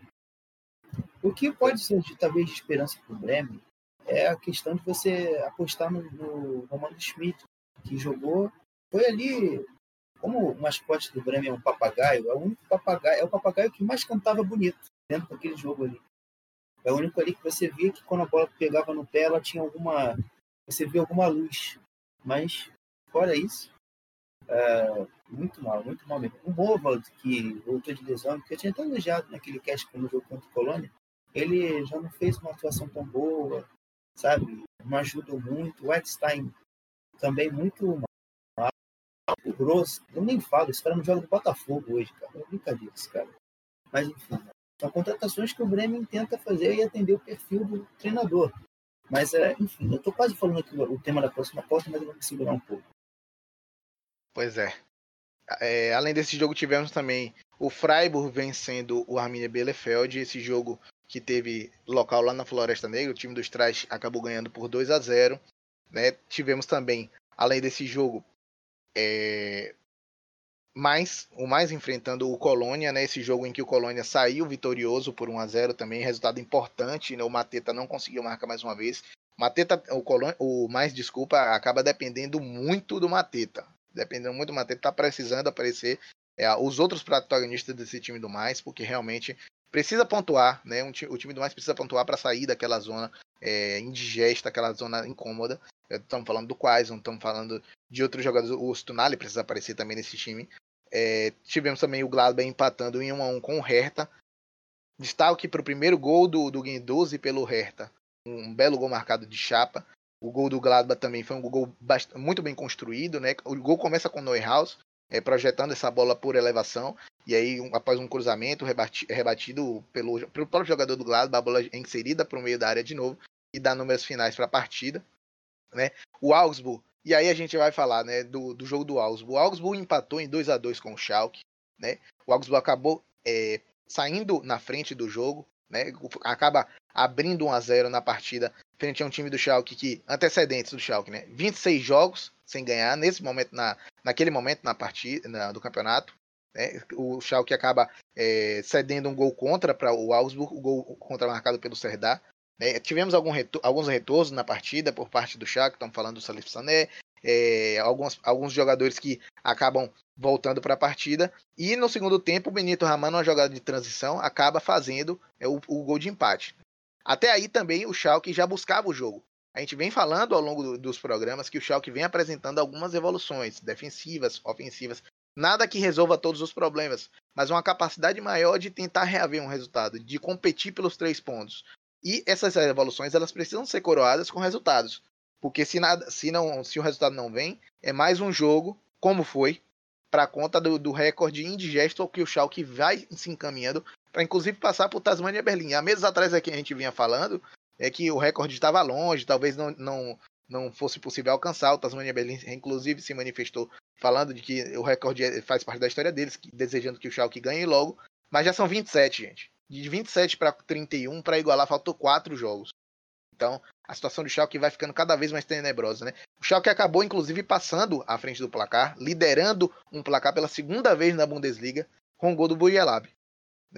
O que pode ser de, talvez esperança para o Bremen é a questão de você apostar no, no Romano Schmidt, que jogou foi ali, como o mascote do Bremen é um papagaio, é o único papagaio, é o papagaio que mais cantava bonito dentro daquele jogo ali. É o único ali que você via que quando a bola pegava no pé, ela tinha alguma. Você via alguma luz. Mas, fora isso, é, muito mal, muito mal mesmo. O Bovald, que voltou de lesão, que eu tinha até elogiado naquele cast quando jogo contra o Colônia, ele já não fez uma atuação tão boa, sabe? Não ajudou muito. O Whitestein também muito o grosso. Eu nem falo, esse cara não joga no Botafogo hoje, cara. É brincadeira esse cara. Mas, enfim, são contratações que o Bremen tenta fazer e atender o perfil do treinador. Mas, é, enfim, eu estou quase falando aqui o tema da próxima porta, mas eu vou me segurar um pouco. Pois é. é. Além desse jogo, tivemos também o Freiburg vencendo o Arminia Bielefeld. Esse jogo que teve local lá na Floresta Negra, o time dos Trás acabou ganhando por 2 a 0 né? Tivemos também, além desse jogo, é, mais o mais enfrentando o Colônia, né? Esse jogo em que o Colônia saiu vitorioso por 1 a 0 também, resultado importante, né? O Mateta não conseguiu marcar mais uma vez. Mateta, o Colônia, o mais desculpa, acaba dependendo muito do Mateta. Dependendo muito do Mateta, tá precisando aparecer é, os outros protagonistas desse time do mais, porque realmente precisa pontuar, né? Um, o time do mais precisa pontuar para sair daquela zona é, indigesta, aquela zona incômoda. Estamos falando do Quaison, estamos falando de outros jogadores. O Stunali precisa aparecer também nesse time. É, tivemos também o Gladbach empatando em 1 a 1 com o Hertha. Destaque para o primeiro gol do, do Guendouzi pelo Hertha. Um belo gol marcado de chapa. O gol do Gladbach também foi um gol bastante, muito bem construído. Né? O gol começa com Neuhaus, é, projetando essa bola por elevação. E aí, um, após um cruzamento rebati, rebatido pelo, pelo próprio jogador do Gladbach, a bola é inserida para o meio da área de novo e dá números finais para a partida. Né? O Augsburg e aí a gente vai falar né, do, do jogo do Augsburg. O Augsburg empatou em 2 a 2 com o Schalke. Né? O Augsburg acabou é, saindo na frente do jogo. Né? Acaba abrindo 1 a 0 na partida frente a um time do Schalke que antecedentes do Schalke, né? 26 jogos sem ganhar nesse momento na naquele momento na partida na, do campeonato. Né? O Schalke acaba é, cedendo um gol contra para o Augsburg, o gol contra marcado pelo Serdar. É, tivemos retor alguns retornos na partida por parte do Chaco, estamos falando do Salif Sané, é, alguns, alguns jogadores que acabam voltando para a partida. E no segundo tempo, o Benito Raman, numa jogada de transição, acaba fazendo é, o, o, gol de empate. Até aí também o Schalke já buscava o jogo. A gente vem falando ao longo do, dos programas que o Schalke vem apresentando algumas evoluções defensivas, ofensivas. Nada que resolva todos os problemas, mas uma capacidade maior de tentar reaver um resultado, de competir pelos três pontos. E essas evoluções elas precisam ser coroadas com resultados. Porque se, nada, se, não, se o resultado não vem, é mais um jogo, como foi, para conta do, do, recorde indigesto que o Schalke vai se encaminhando para inclusive passar por Tasmania Berlim. Há meses atrás aqui a gente vinha falando é que o recorde estava longe, talvez não, não, não fosse possível alcançar. O Tasmania Berlim inclusive se manifestou falando de que o recorde é, faz parte da história deles, desejando que o Schalke ganhe logo. Mas já são 27, gente de 27 para 31 para igualar, faltou quatro jogos. Então, a situação do Schalke vai ficando cada vez mais tenebrosa, né? O Schalke acabou, inclusive, passando à frente do placar, liderando um placar pela segunda vez na Bundesliga, com o gol do Burialab.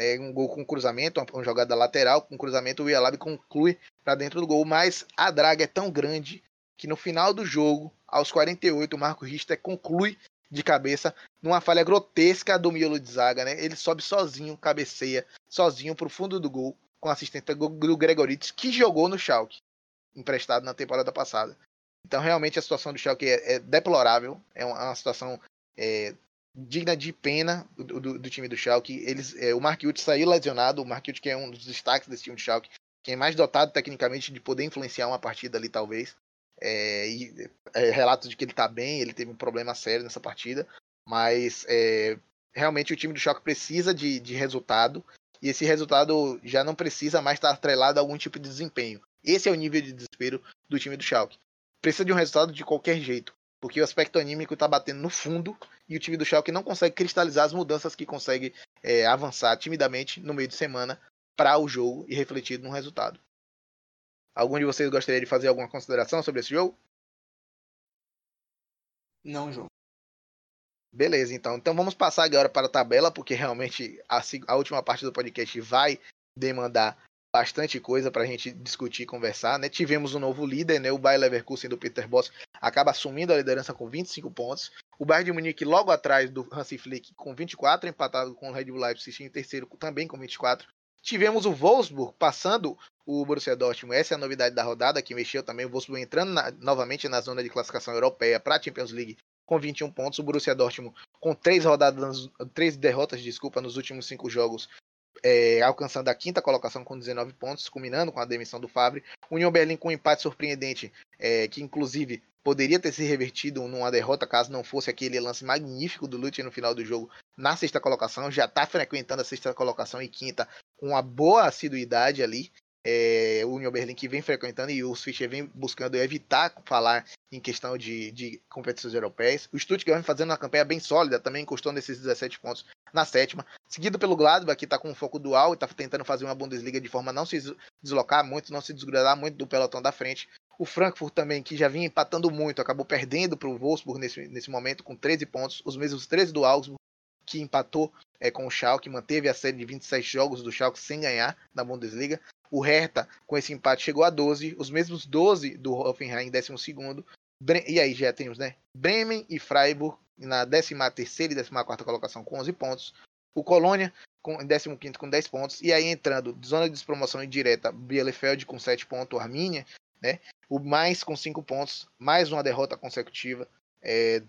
É um gol com cruzamento, uma jogada lateral, com cruzamento, o Burialab conclui para dentro do gol, mas a draga é tão grande que no final do jogo, aos 48, o Marco Richter conclui de cabeça numa falha grotesca do miolo de zaga, né? Ele sobe sozinho, cabeceia sozinho pro fundo do gol com assistente do Gregoritis, que jogou no Schalke, emprestado na temporada passada. Então, realmente, a situação do Schalke é, é deplorável, é uma, uma situação é, digna de pena do, do, do, time do Schalke. Eles, é, o Mark Uth saiu lesionado, o Mark Uth, que é um dos destaques desse time do Schalke, quem é mais dotado tecnicamente de poder influenciar uma partida ali, talvez. É, e, é, relatos de que ele tá bem, ele teve um problema sério nessa partida, mas é, realmente o time do Choque precisa de, de resultado, e esse resultado já não precisa mais estar atrelado a algum tipo de desempenho. Esse é o nível de desespero do time do Schalke. Precisa de um resultado de qualquer jeito, porque o aspecto anímico está batendo no fundo e o time do Schalke não consegue cristalizar as mudanças que consegue é, avançar timidamente no meio de semana para o jogo e refletir no resultado. Algum de vocês gostaria de fazer alguma consideração sobre esse jogo? Não, João. Beleza, então. Então vamos passar agora para a tabela, porque realmente a, a última parte do podcast vai demandar bastante coisa para a gente discutir e conversar, né? Tivemos um novo líder, né? O Bayer Leverkusen do Peter Boss acaba assumindo a liderança com 25 pontos. O Bayern de Munique logo atrás do Hansi Flick com 24, empatado com o Red Bull Leipzig em terceiro também com 24. Tivemos o Wolfsburg passando o Borussia Dortmund. Essa é a novidade da rodada que mexeu também. O Wolfsburg entrando na, novamente na zona de classificação europeia para a Champions League com 21 pontos. O Borussia Dortmund com três rodadas, três derrotas, desculpa, nos últimos cinco jogos, é, alcançando a quinta colocação com 19 pontos, culminando com a demissão do Fabre. União Berlim com um empate surpreendente, é, que inclusive poderia ter se revertido numa derrota caso não fosse aquele lance magnífico do Lute no final do jogo na sexta colocação. Já está frequentando a sexta colocação e quinta com uma boa assiduidade ali. É, o Union Berlin que vem frequentando e o Fischer vem buscando evitar falar em questão de, de competições europeias. O Stuttgart vem fazendo uma campanha bem sólida, também encostou nesses 17 pontos na sétima, seguido pelo Gladbach, que está com um foco dual e está tentando fazer uma Bundesliga de forma a não se deslocar muito, não se desgrudar muito do pelotão da frente. O Frankfurt também, que já vinha empatando muito, acabou perdendo para o Wolfsburg nesse, nesse momento com 13 pontos, os mesmos 13 do Augsburg, que empatou é, com o Schalke, manteve a série de 27 jogos do Schalke sem ganhar na Bundesliga. O Hertha, com esse empate, chegou a 12, os mesmos 12 do Hoffenheim em 12 e aí já temos, né? Bremen e Freiburg na 13 e 14 colocação com 11 pontos. O Colônia com, em 15 com 10 pontos. E aí entrando, zona de despromoção indireta, Bielefeld com 7 pontos, Arminia, né? O mais com 5 pontos, mais uma derrota consecutiva. É,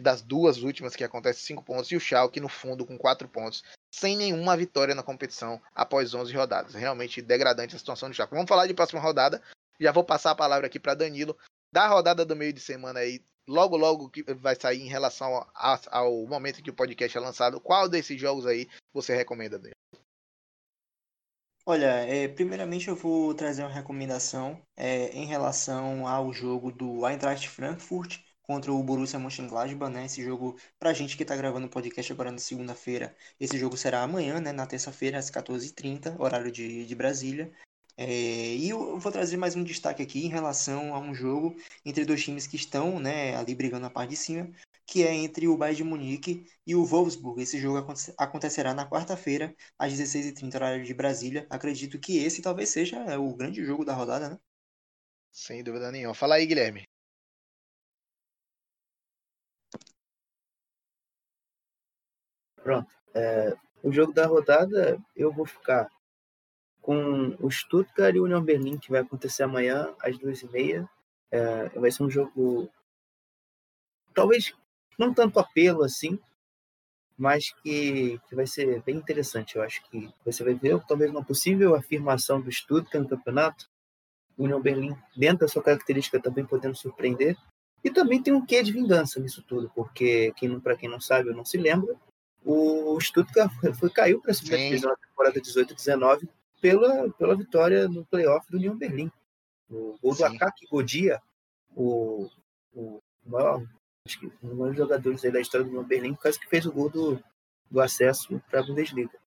das duas últimas que acontece 5 pontos. E o Schalke no fundo com 4 pontos. Sem nenhuma vitória na competição após 11 rodadas. Realmente degradante a situação do Schalke. Vamos falar de próxima rodada. Já vou passar a palavra aqui para Danilo da rodada do meio de semana aí, logo logo que vai sair em relação ao, ao momento que o podcast é lançado, qual desses jogos aí você recomenda dele? Olha, é, primeiramente eu vou trazer uma recomendação é, em relação ao jogo do Eintracht Frankfurt contra o Borussia Mönchengladbach, né? Esse jogo, pra gente que tá gravando o podcast agora na segunda-feira, esse jogo será amanhã, né? Na terça-feira, às 14h30, horário de, de Brasília. É, e eu vou trazer mais um destaque aqui em relação a um jogo entre dois times que estão né, ali brigando na parte de cima, que é entre o Bayern de Munique e o Wolfsburg. Esse jogo acontecerá na quarta-feira, às 16h30, horário de Brasília. Acredito que esse talvez seja é, o grande jogo da rodada, né? Sem dúvida nenhuma. Fala aí, Guilherme. Pronto. É, o jogo da rodada, eu vou ficar com o Stuttgart e o Union Berlin, que vai acontecer amanhã às duas e meia. É, vai ser um jogo talvez não tanto apelo assim, mas que, que vai ser bem interessante. Eu acho que você vai ver talvez uma possível afirmação do Stuttgart no campeonato, o Union Berlin dentro da sua característica também podendo surpreender. E também tem um quê de vingança nisso tudo, porque quem para quem não sabe ou não se lembra, o Stuttgart foi, caiu para a segunda divisão na temporada 18-19 pela, pela vitória no playoff do União Berlim. O gol do Akaki Godia, o, o maior, acho que um dos maiores jogadores da história do União Berlim, quase que fez o gol do, do acesso para a Bundesliga.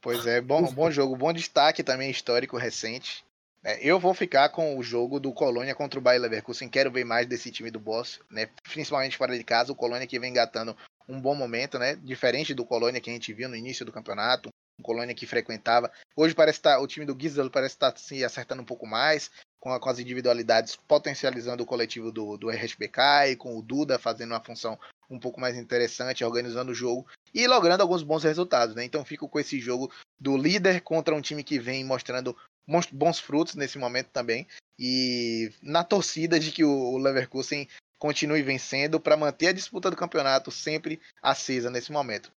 Pois é, bom, bom jogo, bom destaque também histórico recente. É, eu vou ficar com o jogo do Colônia contra o Bayer Leverkusen. Quero ver mais desse time do Boss, né? Principalmente fora de casa, o Colônia que vem engatando um bom momento, né? Diferente do Colônia que a gente viu no início do campeonato, um Colônia que frequentava. Hoje parece estar tá, o time do Gisdol parece estar tá se acertando um pouco mais com, com, as individualidades, potencializando o coletivo do, do RSBK e com o Duda fazendo uma função um pouco mais interessante, organizando o jogo e logrando alguns bons resultados, né? Então fico com esse jogo do líder contra um time que vem mostrando bons frutos nesse momento também e na torcida de que o Leverkusen continue vencendo para manter a disputa do campeonato sempre acesa nesse momento.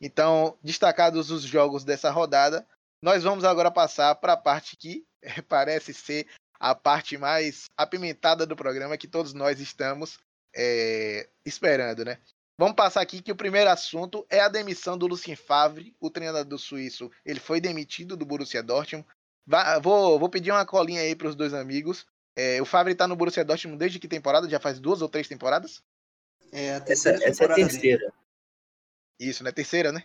Então, destacados os jogos dessa rodada, nós vamos agora passar para a parte que parece ser a parte mais apimentada do programa que todos nós estamos é, esperando, né? Vamos passar aqui que o primeiro assunto é a demissão do Lucien Favre, o treinador suíço. Ele foi demitido do Borussia Dortmund. Vai, vou, vou pedir uma colinha aí para os dois amigos. É, o Favre tá no Borussia Dortmund desde que temporada? Já faz duas ou três temporadas? É a terceira essa, essa é a terceira. Dele. Isso, né? Terceira, né?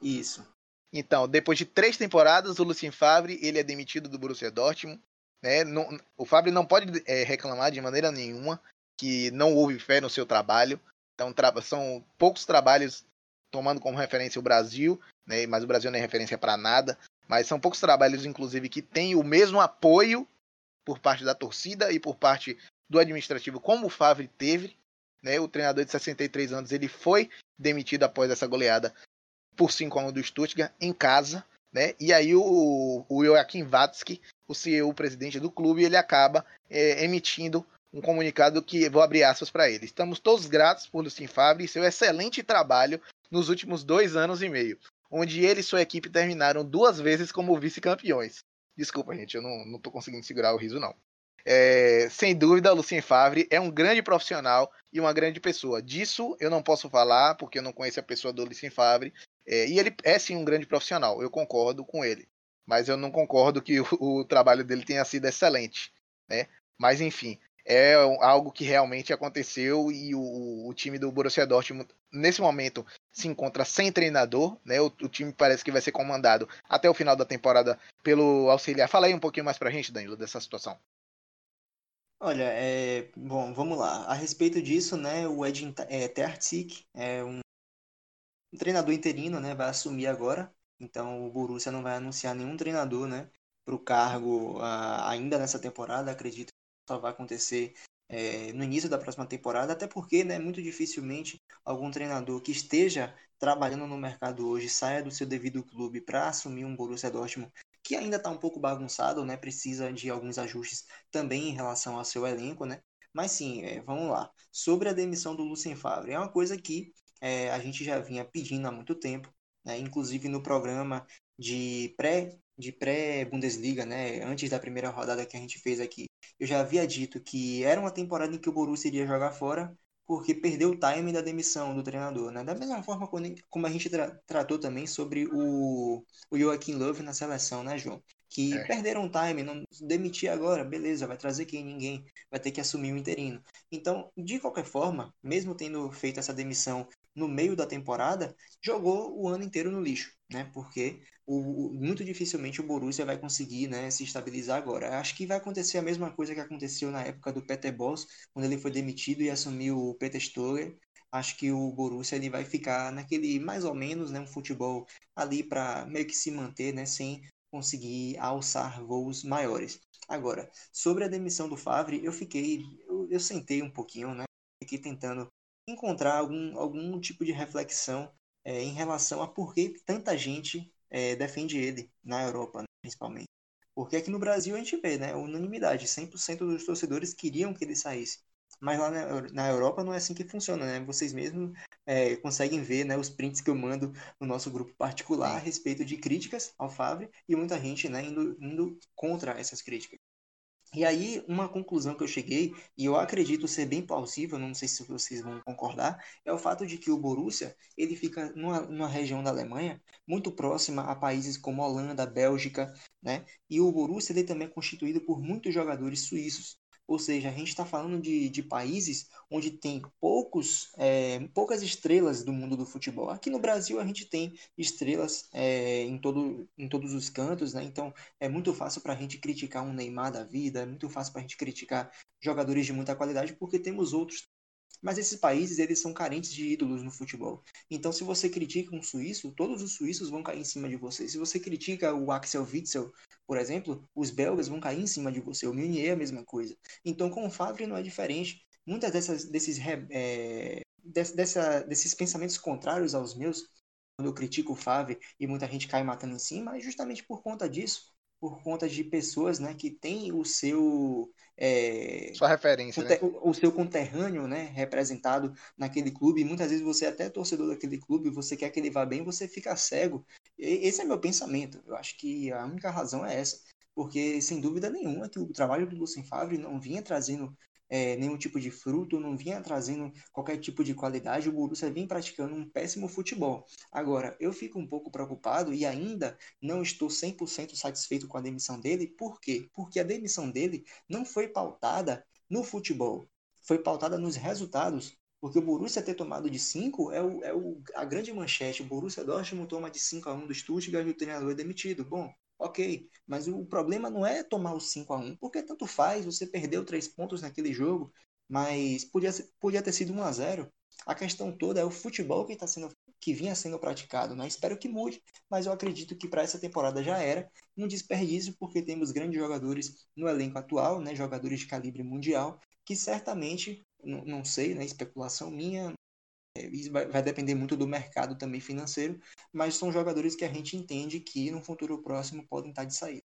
Isso. Então, depois de três temporadas, o Lucien Favre ele é demitido do Borussia Dortmund. Né? Não, o Favre não pode é, reclamar de maneira nenhuma que não houve fé no seu trabalho. Então, tra são poucos trabalhos tomando como referência o Brasil, né? mas o Brasil não é referência para nada. Mas são poucos trabalhos, inclusive, que têm o mesmo apoio por parte da torcida e por parte do administrativo, como o Favre teve. Né? O treinador de 63 anos ele foi demitido após essa goleada por 5 a 1 do Stuttgart em casa. Né? E aí o, o Joachim Watzke, o CEO, o presidente do clube, ele acaba é, emitindo um comunicado que vou abrir aspas para ele. Estamos todos gratos por Lucien Favre e seu excelente trabalho nos últimos dois anos e meio, onde ele e sua equipe terminaram duas vezes como vice-campeões. Desculpa, gente, eu não, não tô conseguindo segurar o riso, não. É, sem dúvida, Lucien Favre é um grande profissional e uma grande pessoa. Disso eu não posso falar, porque eu não conheço a pessoa do Lucien Favre. É, e ele é sim um grande profissional, eu concordo com ele. Mas eu não concordo que o, o trabalho dele tenha sido excelente. Né? Mas enfim, é algo que realmente aconteceu e o, o, time do Borussia Dortmund nesse momento se encontra sem treinador, né? O, o, time parece que vai ser comandado até o final da temporada pelo auxiliar. Fala aí um pouquinho mais pra gente, Danilo, dessa situação. Olha, é, bom, vamos lá. A respeito disso, né, o Edin é, é um, um treinador interino, né, vai assumir agora. Então o Borussia não vai anunciar nenhum treinador, né, para o cargo uh, ainda nessa temporada. Acredito só vai acontecer é, no início da próxima temporada, até porque, né, muito dificilmente algum treinador que esteja trabalhando no mercado hoje saia do seu devido clube para assumir um Borussia Dortmund que ainda está um pouco bagunçado, né, precisa de alguns ajustes também em relação ao seu elenco, né. Mas sim, é, vamos lá. Sobre a demissão do Lucien Favre, é uma coisa que é, a gente já vinha pedindo há muito tempo, né, inclusive no programa de pré de pré-Bundesliga, né, antes da primeira rodada que a gente fez aqui, eu já havia dito que era uma temporada em que o Borussia iria jogar fora, porque perdeu o time da demissão do treinador, né? Da mesma forma como a gente tra tratou também sobre o, o Joaquim Love na seleção, né, João? Que é. perderam o time, não demitir agora, beleza, vai trazer quem? Ninguém, vai ter que assumir o interino. Então, de qualquer forma, mesmo tendo feito essa demissão no meio da temporada, jogou o ano inteiro no lixo, né? Porque o, muito dificilmente o Borussia vai conseguir né, se estabilizar agora. Acho que vai acontecer a mesma coisa que aconteceu na época do Peter Boss, quando ele foi demitido e assumiu o Peter Stoger. Acho que o Borussia ele vai ficar naquele mais ou menos né, um futebol ali para meio que se manter, né, sem conseguir alçar voos maiores. Agora, sobre a demissão do Favre, eu fiquei, eu, eu sentei um pouquinho, né, fiquei tentando encontrar algum, algum tipo de reflexão é, em relação a por que tanta gente é, defende ele na Europa, né, principalmente. Porque aqui no Brasil a gente vê, né, unanimidade, 100% dos torcedores queriam que ele saísse. Mas lá na, na Europa não é assim que funciona, né? Vocês mesmos é, conseguem ver né, os prints que eu mando no nosso grupo particular a respeito de críticas ao Favre e muita gente né, indo, indo contra essas críticas. E aí, uma conclusão que eu cheguei, e eu acredito ser bem plausível, não sei se vocês vão concordar, é o fato de que o Borussia, ele fica numa, numa região da Alemanha muito próxima a países como Holanda, Bélgica, né? E o Borussia ele também é constituído por muitos jogadores suíços. Ou seja, a gente está falando de, de países onde tem poucos, é, poucas estrelas do mundo do futebol. Aqui no Brasil a gente tem estrelas é, em, todo, em todos os cantos, né? Então é muito fácil para a gente criticar um Neymar da vida, é muito fácil para a gente criticar jogadores de muita qualidade, porque temos outros mas esses países, eles são carentes de ídolos no futebol. Então, se você critica um suíço, todos os suíços vão cair em cima de você. Se você critica o Axel Witzel, por exemplo, os belgas vão cair em cima de você. O Meunier é a mesma coisa. Então, com o Favre não é diferente. Muitas dessas, desses, é, dessa, desses pensamentos contrários aos meus, quando eu critico o Favre e muita gente cai matando em cima, é justamente por conta disso por conta de pessoas né, que têm o seu. É, Sua referência. Né? O, o, seu conterrâneo né, representado naquele clube. Muitas vezes você é até torcedor daquele clube, você quer que ele vá bem, você fica cego. E, esse é meu pensamento. Eu acho que a única razão é essa. Porque, sem dúvida nenhuma, que o trabalho do Lucien Favre não vinha trazendo é, nenhum tipo de fruto, não vinha trazendo qualquer tipo de qualidade, o Borussia vinha praticando um péssimo futebol. Agora, eu fico um pouco preocupado e ainda não estou 100% satisfeito com a demissão dele, por quê? Porque a demissão dele não foi pautada no futebol, foi pautada nos resultados, porque o Borussia ter tomado de 5 é, o, é o, a grande manchete. O Borussia Dortmund toma de 5 a 1 do Stuttgart e o treinador é demitido. Bom, Ok, mas o problema não é tomar o 5 a 1 porque tanto faz, você perdeu três pontos naquele jogo, mas podia, podia ter sido 1 a 0 A questão toda é o futebol que, tá sendo, que vinha sendo praticado. Né? Espero que mude, mas eu acredito que para essa temporada já era um desperdício, porque temos grandes jogadores no elenco atual, né? jogadores de calibre mundial, que certamente, não sei, né? especulação minha, isso vai, vai, depender muito do mercado também financeiro, mas são jogadores que a gente entende que no futuro próximo podem estar de saída.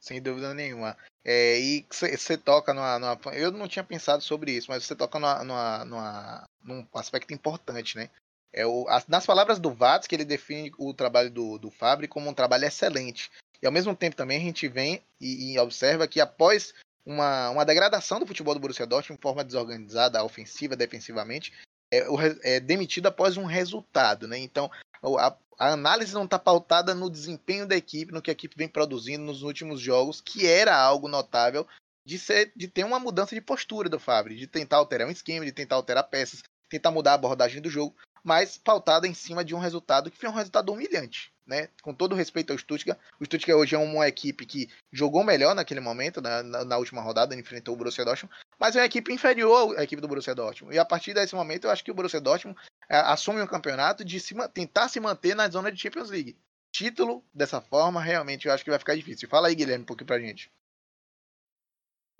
Sem dúvida nenhuma. É, e você toca numa, numa, Eu não tinha pensado sobre isso, mas você toca numa, numa, numa, num aspecto importante, né? É o, as, nas palavras do Vats, que ele define o trabalho do, do Fabri como um trabalho excelente. E ao mesmo tempo também a gente vem e, e observa que após uma, uma degradação do futebol do Borussia Dortmund de forma desorganizada, ofensiva, defensivamente, é, é demitido após um resultado, né? Então a, a análise não está pautada no desempenho da equipe, no que a equipe vem produzindo nos últimos jogos, que era algo notável de, ser, de ter uma mudança de postura do Fabri, de tentar alterar um esquema, de tentar alterar peças, tentar mudar a abordagem do jogo, mas pautada em cima de um resultado que foi um resultado humilhante. Né? Com todo respeito ao Stuttgart, o Stuttgart hoje é uma equipe que jogou melhor naquele momento, né? na, na, última rodada, enfrentou o Borussia Dortmund, mas é uma equipe inferior à equipe do Borussia Dortmund. E a partir desse momento, eu acho que o Borussia Dortmund é, assume um campeonato de se, tentar se manter na zona de Champions League. Título, dessa forma, realmente eu acho que vai ficar difícil. Fala aí, Guilherme, um pouquinho pra gente.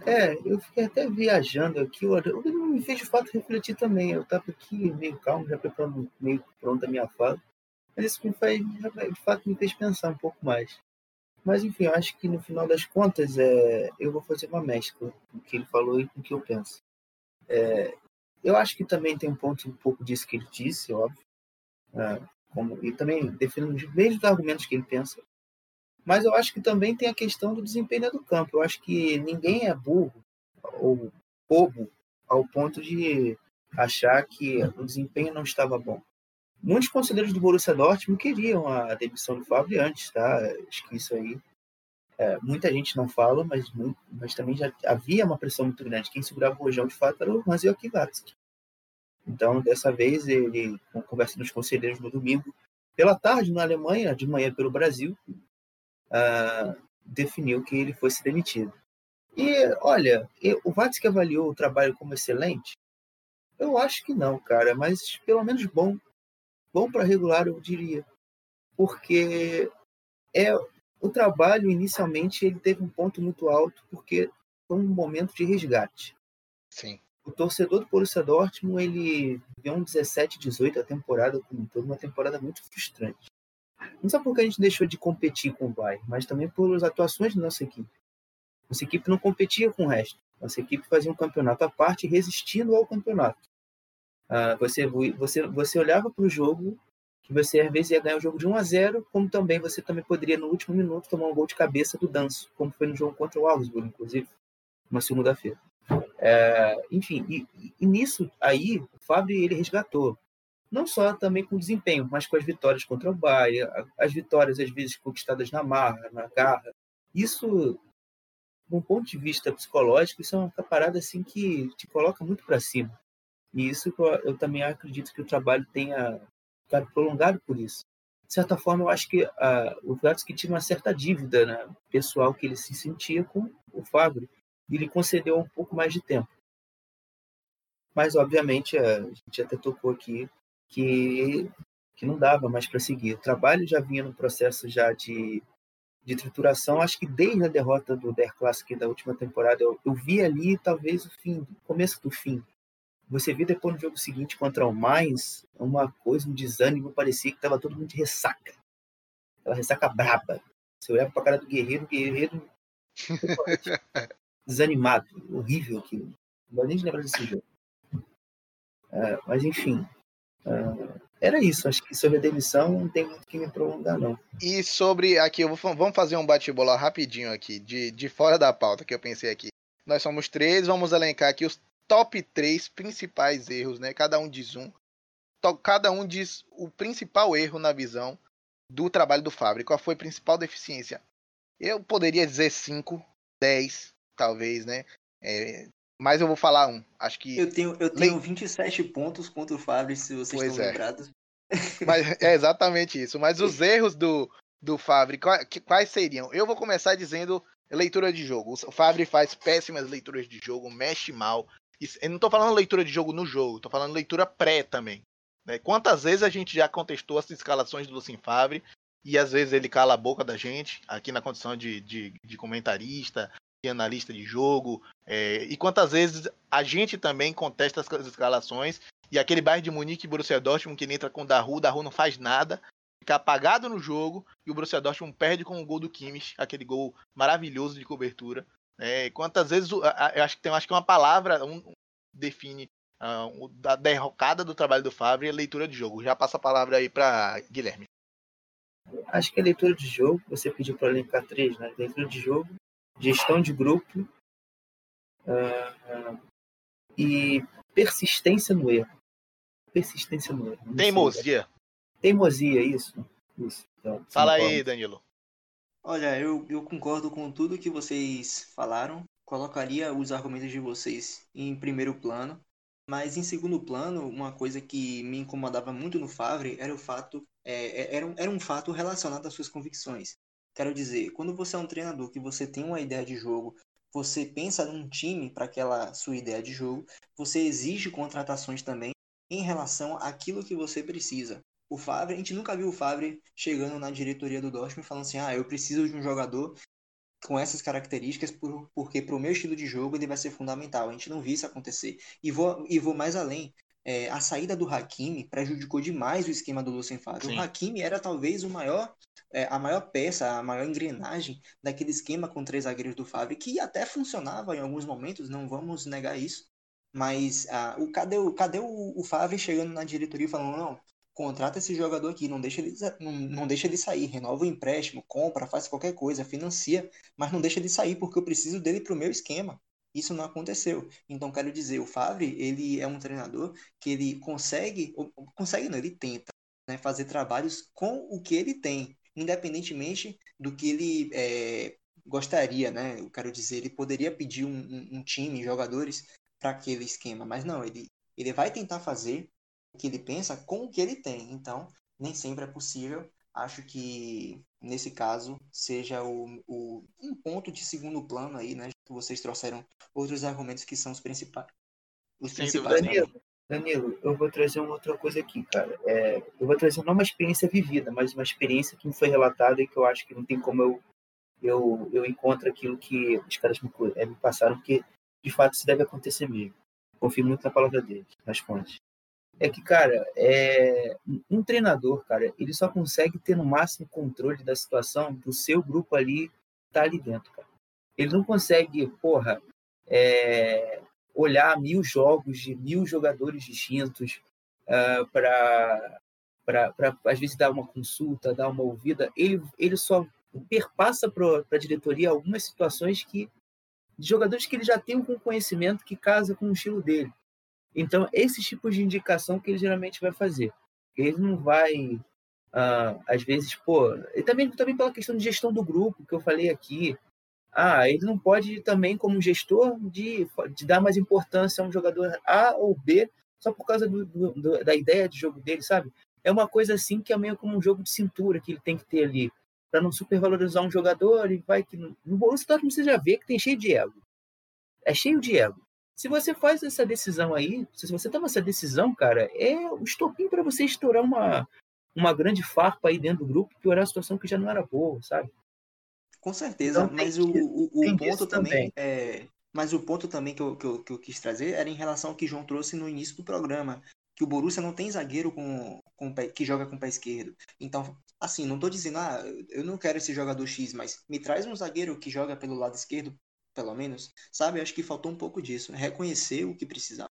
É, eu fiquei até viajando aqui, o me fez de fato refletir também. Eu estava aqui meio calmo, já preparando meio pronta a minha fala, mas isso me faz, de fato me fez pensar um pouco mais. Mas enfim, eu acho que no final das contas é, eu vou fazer uma mescla com o que ele falou e com o que eu penso. É, eu acho que também tem um ponto um pouco disso que ele disse, óbvio, é, como, e também defendendo os mesmos argumentos que ele pensa. Mas eu acho que também tem a questão do desempenho do campo. Eu acho que ninguém é burro ou bobo ao ponto de achar que o desempenho não estava bom. Muitos conselheiros do Borussia Dortmund queriam a demissão do Fábio antes, tá? Acho que isso aí é, muita gente não fala, mas, mas também já havia uma pressão muito grande. Quem segurava o rojão de fato era o Hans Joachim Então, dessa vez, ele, com conversa dos conselheiros no domingo, pela tarde na Alemanha, de manhã pelo Brasil, uh, definiu que ele fosse demitido. E, olha, o Vatsky avaliou o trabalho como excelente? Eu acho que não, cara, mas pelo menos bom. Bom para regular, eu diria. Porque é o trabalho, inicialmente, ele teve um ponto muito alto, porque foi um momento de resgate. Sim. O torcedor do Borussia Dortmund, ele viveu um 17, 18 a temporada como toda, uma temporada muito frustrante. Não só porque a gente deixou de competir com o Bayern, mas também pelas atuações da nossa equipe. Nossa equipe não competia com o resto. Nossa equipe fazia um campeonato à parte, resistindo ao campeonato. Ah, você, você, você olhava para o jogo que você às vezes ia ganhar o jogo de 1 a 0, como também você também poderia no último minuto tomar um gol de cabeça do Danço, como foi no jogo contra o Augsburg, inclusive, uma segunda-feira. É, enfim, e, e, nisso aí o Fábio ele resgatou não só também com desempenho, mas com as vitórias contra o Bayern, as vitórias às vezes conquistadas na marra, na garra. Isso, de um ponto de vista psicológico, isso é uma parada assim que te coloca muito para cima. E isso eu também acredito que o trabalho tenha ficado prolongado por isso. De certa forma, eu acho que uh, o Vlatsky tinha uma certa dívida né, pessoal que ele se sentia com o Fábio e ele concedeu um pouco mais de tempo. Mas, obviamente, a gente até tocou aqui que, que não dava mais para seguir. O trabalho já vinha no processo já de, de trituração. Acho que desde a derrota do Der Classic da última temporada, eu, eu vi ali talvez o fim, o começo do fim. Você viu depois no jogo seguinte contra o Mainz, uma coisa, um desânimo, parecia que estava todo mundo de ressaca. Aquela ressaca braba. Você olhava para a cara do guerreiro, o guerreiro desanimado, horrível aquilo. Não vou nem lembrar desse jogo. É, mas enfim, Uh, era isso, acho que sobre a demissão não tem muito que me prolongar, não. E sobre aqui, vou, vamos fazer um bate-bola rapidinho aqui, de, de fora da pauta que eu pensei aqui. Nós somos três, vamos elencar aqui os top três principais erros, né? Cada um diz um. Cada um diz o principal erro na visão do trabalho do Fábio. Qual foi a principal deficiência? Eu poderia dizer 5, 10, talvez, né? É, mas eu vou falar um. Acho que. Eu tenho, eu tenho 27 pontos contra o Fábio, se vocês pois estão é. lembrados. Mas é exatamente isso. Mas os erros do, do Fábio, quais seriam? Eu vou começar dizendo leitura de jogo. O Fábio faz péssimas leituras de jogo, mexe mal. Eu não estou falando leitura de jogo no jogo, estou falando leitura pré também. Né? Quantas vezes a gente já contestou as escalações do Lucien Favre e às vezes ele cala a boca da gente, aqui na condição de, de, de comentarista, analista de jogo. É, e quantas vezes a gente também contesta as escalações e aquele bairro de Munique e Borussia Dortmund que entra com o Daru, o Daru não faz nada, fica apagado no jogo e o Borussia Dortmund perde com o gol do Kimmich, aquele gol maravilhoso de cobertura. É, quantas vezes eu acho que tem acho que uma palavra um, define uh, da derrocada do trabalho do Favre e a leitura de jogo. Já passa a palavra aí para Guilherme. Acho que a leitura de jogo, você pediu para elencar três, né? Leitura de jogo, gestão de grupo uh, uh, e persistência no erro. Persistência no erro. Teimosia. Teimosia, isso. isso. Então, Fala aí, Danilo. Olha, eu, eu concordo com tudo que vocês falaram. Colocaria os argumentos de vocês em primeiro plano. Mas em segundo plano, uma coisa que me incomodava muito no Favre era o fato, é, é, era, era um fato relacionado às suas convicções. Quero dizer, quando você é um treinador que você tem uma ideia de jogo, você pensa num time para aquela sua ideia de jogo, você exige contratações também em relação àquilo que você precisa o Favre, a gente nunca viu o Favre chegando na diretoria do Dortmund falando assim: ah, eu preciso de um jogador com essas características por, porque para o meu estilo de jogo ele vai ser fundamental. A gente não viu isso acontecer. E vou, e vou mais além. É, a saída do Hakimi prejudicou demais o esquema do Lucien Favre. Sim. O Hakimi era talvez o maior, é, a maior peça, a maior engrenagem daquele esquema com três zagueiros do Favre, que até funcionava em alguns momentos, não vamos negar isso. Mas ah, o, cadê, o, cadê o, o Favre chegando na diretoria falando, não, contrata esse jogador aqui, não deixa ele, não, não deixa ele sair, renova o empréstimo, compra, faz qualquer coisa, financia, mas não deixa ele sair porque eu preciso dele para o meu esquema. Isso não aconteceu. Então, quero dizer, o Favre, ele é um treinador que ele consegue, consegue não, ele tenta né, fazer trabalhos com o que ele tem, independentemente do que ele é, gostaria, né? Eu quero dizer, ele poderia pedir um, um, um time, jogadores para aquele esquema, mas não, ele, ele vai tentar fazer que ele pensa com o que ele tem. Então, nem sempre é possível. Acho que nesse caso seja o, o um ponto de segundo plano aí, né? Que vocês trouxeram outros argumentos que são os principais. Os principais. Danilo, Danilo, eu vou trazer uma outra coisa aqui, cara. É, eu vou trazer não uma experiência vivida, mas uma experiência que me foi relatada e que eu acho que não tem como eu eu, eu encontro aquilo que os caras me, é, me passaram, porque de fato isso deve acontecer mesmo. Confio muito na palavra deles, nas fontes é que, cara, é... um treinador, cara, ele só consegue ter no máximo controle da situação do seu grupo ali tá ali dentro, cara. Ele não consegue, porra, é... olhar mil jogos de mil jogadores distintos uh, ah, para para às vezes dar uma consulta, dar uma ouvida. Ele, ele só perpassa para a diretoria algumas situações que de jogadores que ele já tem um conhecimento que casa com o estilo dele. Então, esses tipos de indicação que ele geralmente vai fazer. Ele não vai, ah, às vezes, pô, e também, também pela questão de gestão do grupo, que eu falei aqui. Ah, ele não pode também, como gestor, de, de dar mais importância a um jogador A ou B só por causa do, do, da ideia de jogo dele, sabe? É uma coisa assim que é meio como um jogo de cintura que ele tem que ter ali, para não supervalorizar um jogador e vai que. No Borussia Dortmund você já vê que tem cheio de ego. É cheio de ego. Se você faz essa decisão aí, se você toma essa decisão, cara, é o estopim para você estourar uma, uma grande farpa aí dentro do grupo, piorar a situação que já não era boa, sabe? Com certeza, então, mas o, o, o ponto também, também, é. Mas o ponto também que eu, que, eu, que eu quis trazer era em relação ao que João trouxe no início do programa, que o Borussia não tem zagueiro com, com pé, que joga com o pé esquerdo. Então, assim, não tô dizendo, ah, eu não quero esse jogador X, mas me traz um zagueiro que joga pelo lado esquerdo pelo menos, sabe? Acho que faltou um pouco disso, né? reconhecer o que precisava.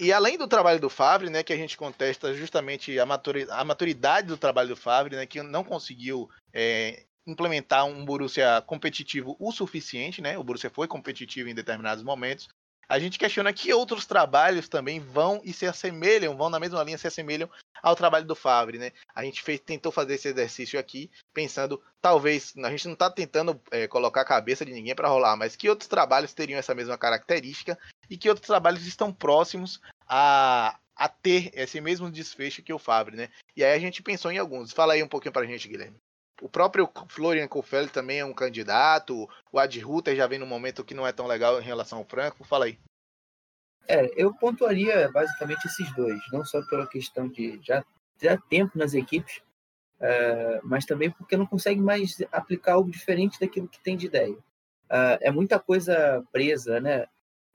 E além do trabalho do Favre, né, que a gente contesta justamente a maturidade do trabalho do Favre, né, que não conseguiu é, implementar um Borussia competitivo o suficiente, né? O Borussia foi competitivo em determinados momentos, a gente questiona que outros trabalhos também vão e se assemelham, vão na mesma linha, se assemelham ao trabalho do Favre, né? A gente fez, tentou fazer esse exercício aqui, pensando, talvez, a gente não está tentando é, colocar a cabeça de ninguém para rolar, mas que outros trabalhos teriam essa mesma característica e que outros trabalhos estão próximos a, a ter esse mesmo desfecho que o Favre, né? E aí a gente pensou em alguns. Fala aí um pouquinho para a gente, Guilherme. O próprio Florian Kohfeldt também é um candidato. O Ad Ruther já vem num momento que não é tão legal em relação ao Franco. Fala aí. É, eu pontuaria basicamente esses dois, não só pela questão de já ter tempo nas equipes, uh, mas também porque não consegue mais aplicar algo diferente daquilo que tem de ideia. Uh, é muita coisa presa, né?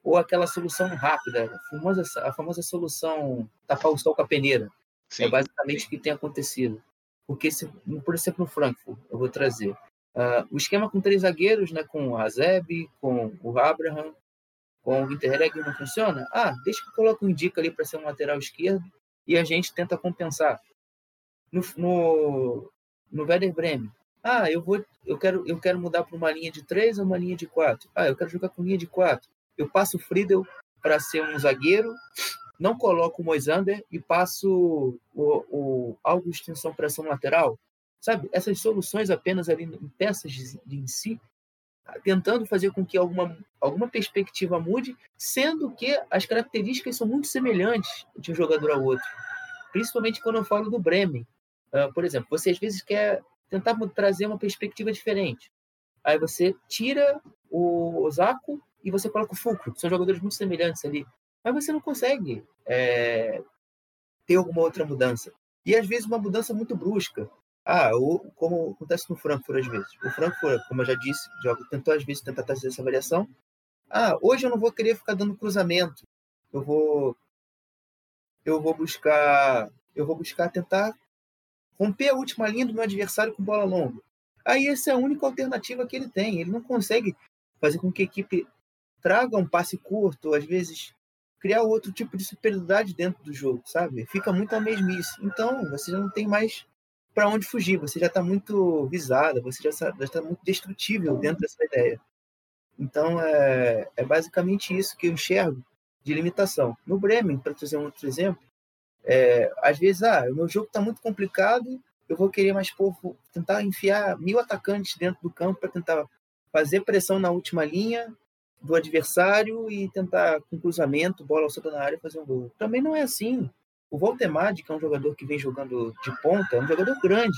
Ou aquela solução rápida, a famosa, a famosa solução tapar o sol com a peneira. Sim, é basicamente o que tem acontecido. Porque, se, por exemplo, no Frankfurt, eu vou trazer. Uh, o esquema com três zagueiros, né, com o Hazeb, com o Abraham, com o Interreg não funciona? Ah, deixa que eu coloque um indica ali para ser um lateral esquerdo e a gente tenta compensar. No, no, no Werder Bremen, ah, eu vou, eu quero, eu quero mudar para uma linha de três ou uma linha de quatro. Ah, eu quero jogar com linha de quatro. Eu passo o Friedel para ser um zagueiro, não coloco o Moisander e passo o, o Augusto extensão pressão lateral. Sabe? Essas soluções apenas ali em peças de em si, tentando fazer com que alguma, alguma perspectiva mude, sendo que as características são muito semelhantes de um jogador ao outro. Principalmente quando eu falo do Bremen. Uh, por exemplo, você às vezes quer tentar trazer uma perspectiva diferente. Aí você tira o Osako e você coloca o Fulcro. São jogadores muito semelhantes ali. Mas você não consegue é, ter alguma outra mudança. E às vezes uma mudança muito brusca. Ah, o, como acontece no Frankfurt às vezes. O Frankfurt, como eu já disse, joga, tentou às vezes tentar trazer essa variação. Ah, hoje eu não vou querer ficar dando cruzamento. Eu vou eu vou buscar eu vou buscar tentar romper a última linha do meu adversário com bola longa. Aí essa é a única alternativa que ele tem. Ele não consegue fazer com que a equipe traga um passe curto, às vezes criar outro tipo de superioridade dentro do jogo, sabe? Fica muito a mesmice. Então, você já não tem mais para onde fugir, você já está muito visada, você já está muito destrutível dentro dessa ideia. Então, é, é basicamente isso que eu enxergo de limitação. No Bremen, para trazer um outro exemplo, é, às vezes, ah, o meu jogo está muito complicado, eu vou querer mais pouco, tentar enfiar mil atacantes dentro do campo para tentar fazer pressão na última linha do adversário e tentar com cruzamento, bola alçada na área fazer um gol. Também não é assim. O Voltemade, que é um jogador que vem jogando de ponta, é um jogador grande,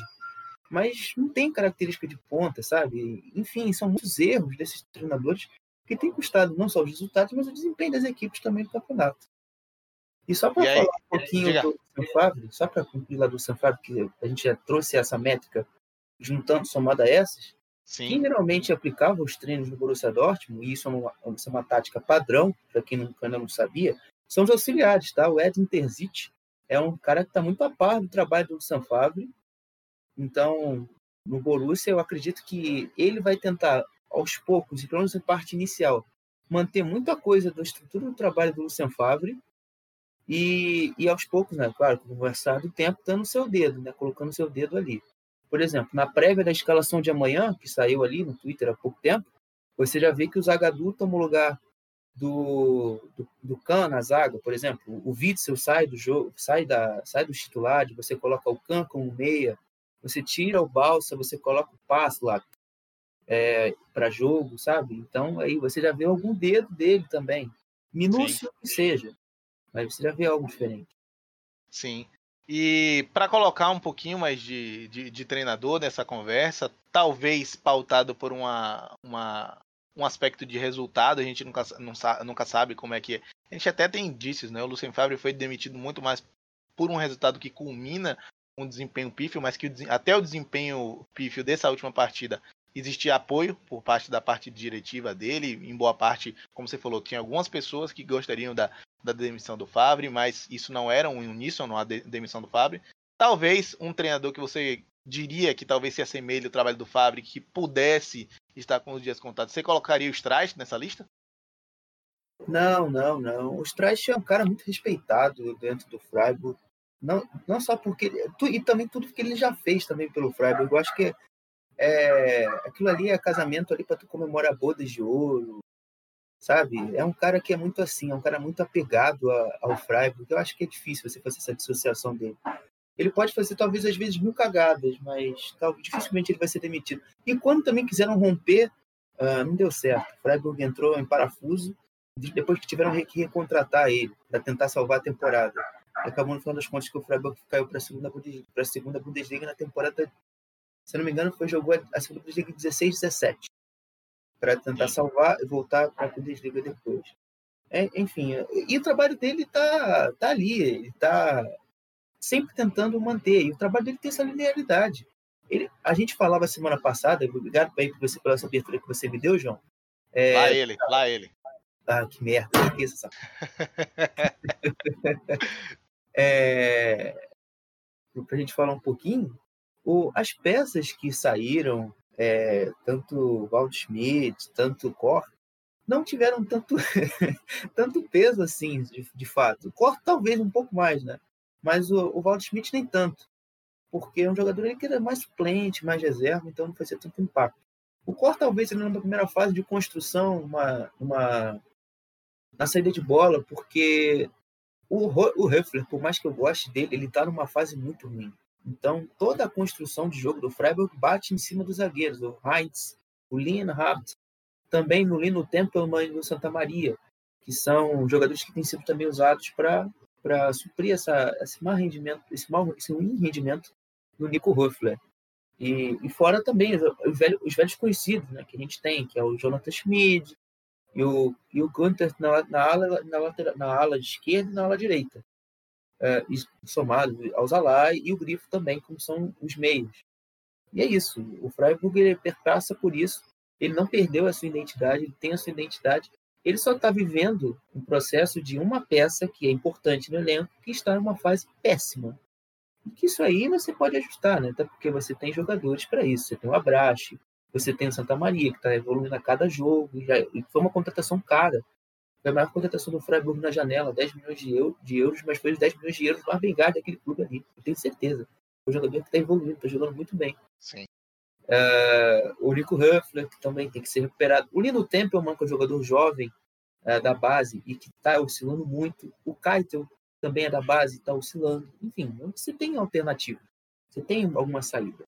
mas não tem característica de ponta, sabe? Enfim, são muitos erros desses treinadores que têm custado não só os resultados, mas o desempenho das equipes também no campeonato. E só para falar um pouquinho diga. do Sanfábio, só para concluir lá do Sanfábio, que a gente já trouxe essa métrica juntando, somada a essas, Sim. quem geralmente aplicava os treinos no Borussia Dortmund, e isso é uma, é uma tática padrão, para quem ainda não sabia, são os auxiliares, tá? O Ed Terzic é um cara que está muito a par do trabalho do Sanfábio, então, no Borussia, eu acredito que ele vai tentar, aos poucos, e pelo menos em parte inicial, manter muita coisa da estrutura do trabalho do Lucian Favre e, e aos poucos, né, claro, conversar do tempo, dando o seu dedo, né, colocando o seu dedo ali. Por exemplo, na prévia da escalação de amanhã, que saiu ali no Twitter há pouco tempo, você já vê que o Zagadou toma o lugar do, do, do Khan na zaga, por exemplo. O Witzel sai do jogo, sai, da, sai do titular, você coloca o Khan como meia, você tira o Balsa, você coloca o passe lá é, para jogo, sabe? Então aí você já vê algum dedo dele também, minúsculo que seja. Mas você já vê algo diferente. Sim. E para colocar um pouquinho mais de, de, de, treinador nessa conversa, talvez pautado por uma, uma, um aspecto de resultado, a gente nunca, nunca sabe como é que é. A gente até tem indícios, né? O Lucien Favre foi demitido muito mais por um resultado que culmina um desempenho pífio, mas que até o desempenho pífio dessa última partida existia apoio por parte da parte diretiva dele, em boa parte, como você falou, tinha algumas pessoas que gostariam da, da demissão do Fabre, mas isso não era um uníssono a de, demissão do Fabre. Talvez um treinador que você diria que talvez se assemelhe ao trabalho do Fabre, que pudesse estar com os dias contados, você colocaria o Streich nessa lista? Não, não, não. O Streich é um cara muito respeitado dentro do Freiburg. Não, não só porque. E também tudo que ele já fez também pelo Freiburg. Eu acho que é, aquilo ali é casamento ali para tu comemorar bodas de ouro, sabe? É um cara que é muito assim, é um cara muito apegado a, ao Freiburg. Eu acho que é difícil você fazer essa dissociação dele. Ele pode fazer, talvez, às vezes, mil cagadas, mas dificilmente ele vai ser demitido. E quando também quiseram romper, uh, não deu certo. O Freiburg entrou em parafuso depois que tiveram que recontratar ele para tentar salvar a temporada. Acabou, no final das contas, que o Freiburg caiu para a segunda, Bundesliga, segunda Bundesliga na temporada, se não me engano, foi jogou a segunda Bundesliga 16, 17 para tentar salvar e voltar para a Bundesliga depois. É, enfim, e o trabalho dele tá, tá ali, ele tá sempre tentando manter, e o trabalho dele tem essa linearidade. Ele, a gente falava semana passada, obrigado aí por você pela essa abertura que você me deu, João. É, lá ele, lá ele. Ah, que merda, que isso, é, para a gente falar um pouquinho, o, as peças que saíram, é, tanto Walt Schmidt, tanto Cor, não tiveram tanto, tanto peso assim, de, de fato. Cor talvez um pouco mais, né? Mas o, o Walt Schmidt nem tanto, porque é um jogador que era mais suplente, mais reserva, então não fazia tanto impacto. O Cor talvez ele na primeira fase de construção, uma, uma na saída de bola, porque o, o Höfler, por mais que eu goste dele, ele está numa fase muito ruim. Então, toda a construção de jogo do Freiburg bate em cima dos zagueiros, o Heinz, o Lienhardt, também no Lino Tempelmann e no Santa Maria, que são jogadores que têm sido também usados para suprir essa, esse mau rendimento, esse, mau, esse ruim rendimento do Nico Höfler. E, e fora também os, os, velhos, os velhos conhecidos né, que a gente tem, que é o Jonathan Schmid, e o, e o Gunter na, na, ala, na, lateral, na ala esquerda e na ala direita, é, somado ao Zalai e o Grifo também, como são os meios. E é isso. O Freiburg ele perpassa por isso. Ele não perdeu a sua identidade, ele tem a sua identidade. Ele só está vivendo um processo de uma peça que é importante no elenco, que está em uma fase péssima. E que isso aí você pode ajustar, né? Até porque você tem jogadores para isso. Você tem o Abrache, você tem o Santa Maria, que está evoluindo a cada jogo, e, já, e foi uma contratação cara. Foi a maior contratação do Freiburg na janela, 10 milhões de, euro, de euros, mas foi os 10 milhões de euros mais bem daquele clube ali. Eu tenho certeza. O é jogador que está evoluindo, está jogando muito bem. Sim. Uh, o Nico Huffler, que também tem que ser recuperado. O Lino Tempelman, que é um jogador jovem uh, da base e que está oscilando muito. O Keitel também é da base e está oscilando. Enfim, você tem alternativa. Você tem alguma saída.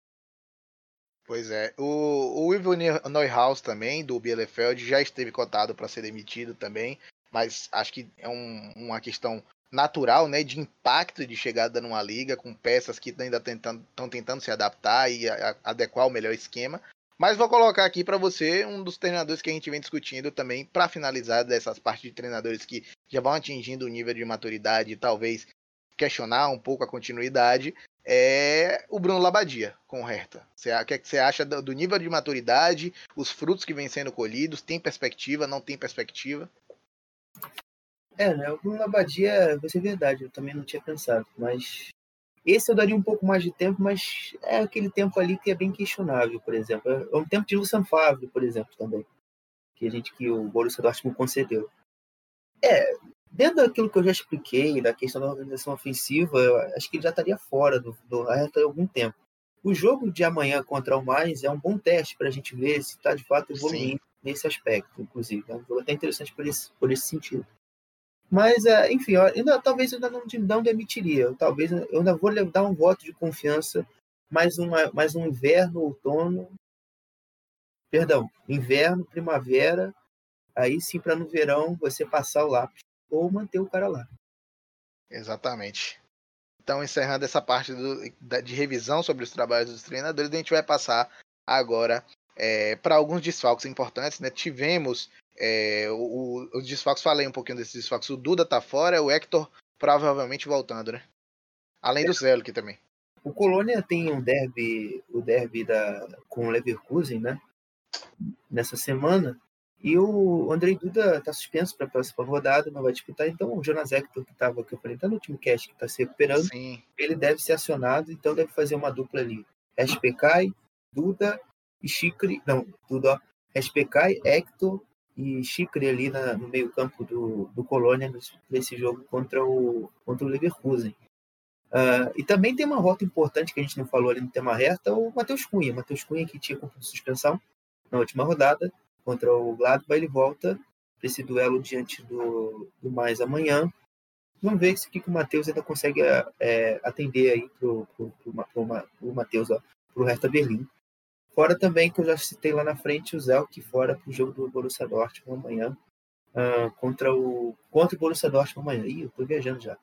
Pois é. O, o Ivo Neuhaus também, do Bielefeld, já esteve cotado para ser demitido também, mas acho que é um, uma questão natural, né, de impacto de chegada numa liga com peças que ainda estão tentando, tentando se adaptar e a, a, adequar o melhor esquema. Mas vou colocar aqui para você um dos treinadores que a gente vem discutindo também para finalizar dessas partes de treinadores que já vão atingindo o nível de maturidade e talvez questionar um pouco a continuidade, é o Bruno Labadia com o Hertha. O que, é que você acha do nível de maturidade, os frutos que vêm sendo colhidos? Tem perspectiva, não tem perspectiva? É, né? O Bruno Labadia, vai ser verdade, eu também não tinha pensado, mas esse eu daria um pouco mais de tempo, mas é aquele tempo ali que é bem questionável, por exemplo. É um tempo de Luciano Favre, por exemplo, também, que a gente que o Borussia Dortmund concedeu. É, dentro daquilo que eu já expliquei, da questão da organização ofensiva, acho que ele já estaria fora do, do há algum tempo. O jogo de amanhã contra o Mais é um bom teste para a gente ver se está de fato evoluindo Sim. nesse aspecto, inclusive. É um jogo até interessante por esse, por esse sentido. Mas, é, enfim, eu ainda, talvez eu ainda não, não demitiria. Talvez eu ainda vou dar um voto de confiança mais, uma, mais um inverno, outono. Perdão, inverno, primavera. Aí sim, para no verão você passar o lápis ou manter o cara lá. Exatamente. Então, encerrando essa parte do, de revisão sobre os trabalhos dos treinadores, a gente vai passar agora é, para alguns desfalques importantes. Né? Tivemos é, o, os desfalques, falei um pouquinho desses desfalques. O Duda tá fora, o Hector provavelmente voltando, né? Além do Zelo aqui também. O Colônia tem um derby, o derby da, com o Leverkusen, né? Nessa semana. E o Andrei Duda está suspenso para a próxima rodada, não vai disputar. Então, o Jonas Hector, que estava, que eu falei, tá no último cast, que está se recuperando, Sim. ele deve ser acionado, então deve fazer uma dupla ali. SPK, Duda e Chicre. Não, Duda, SPK, Hector e Chicre ali na, no meio-campo do, do Colônia nesse jogo contra o, contra o Leverkusen. Uh, e também tem uma rota importante que a gente não falou ali no tema reta, o Matheus Cunha. Matheus Cunha que tinha cumprido suspensão na última rodada, contra o Gladbach, ele volta para esse duelo diante do, do mais amanhã. Vamos ver se que o Matheus ainda consegue é, atender aí pro, pro, pro, pro, pro Matheus, pro Hertha Berlim. Fora também que eu já citei lá na frente o Zelk fora pro jogo do Borussia Dortmund amanhã uh, contra o contra o Borussia Dortmund amanhã. Ih, eu tô viajando já.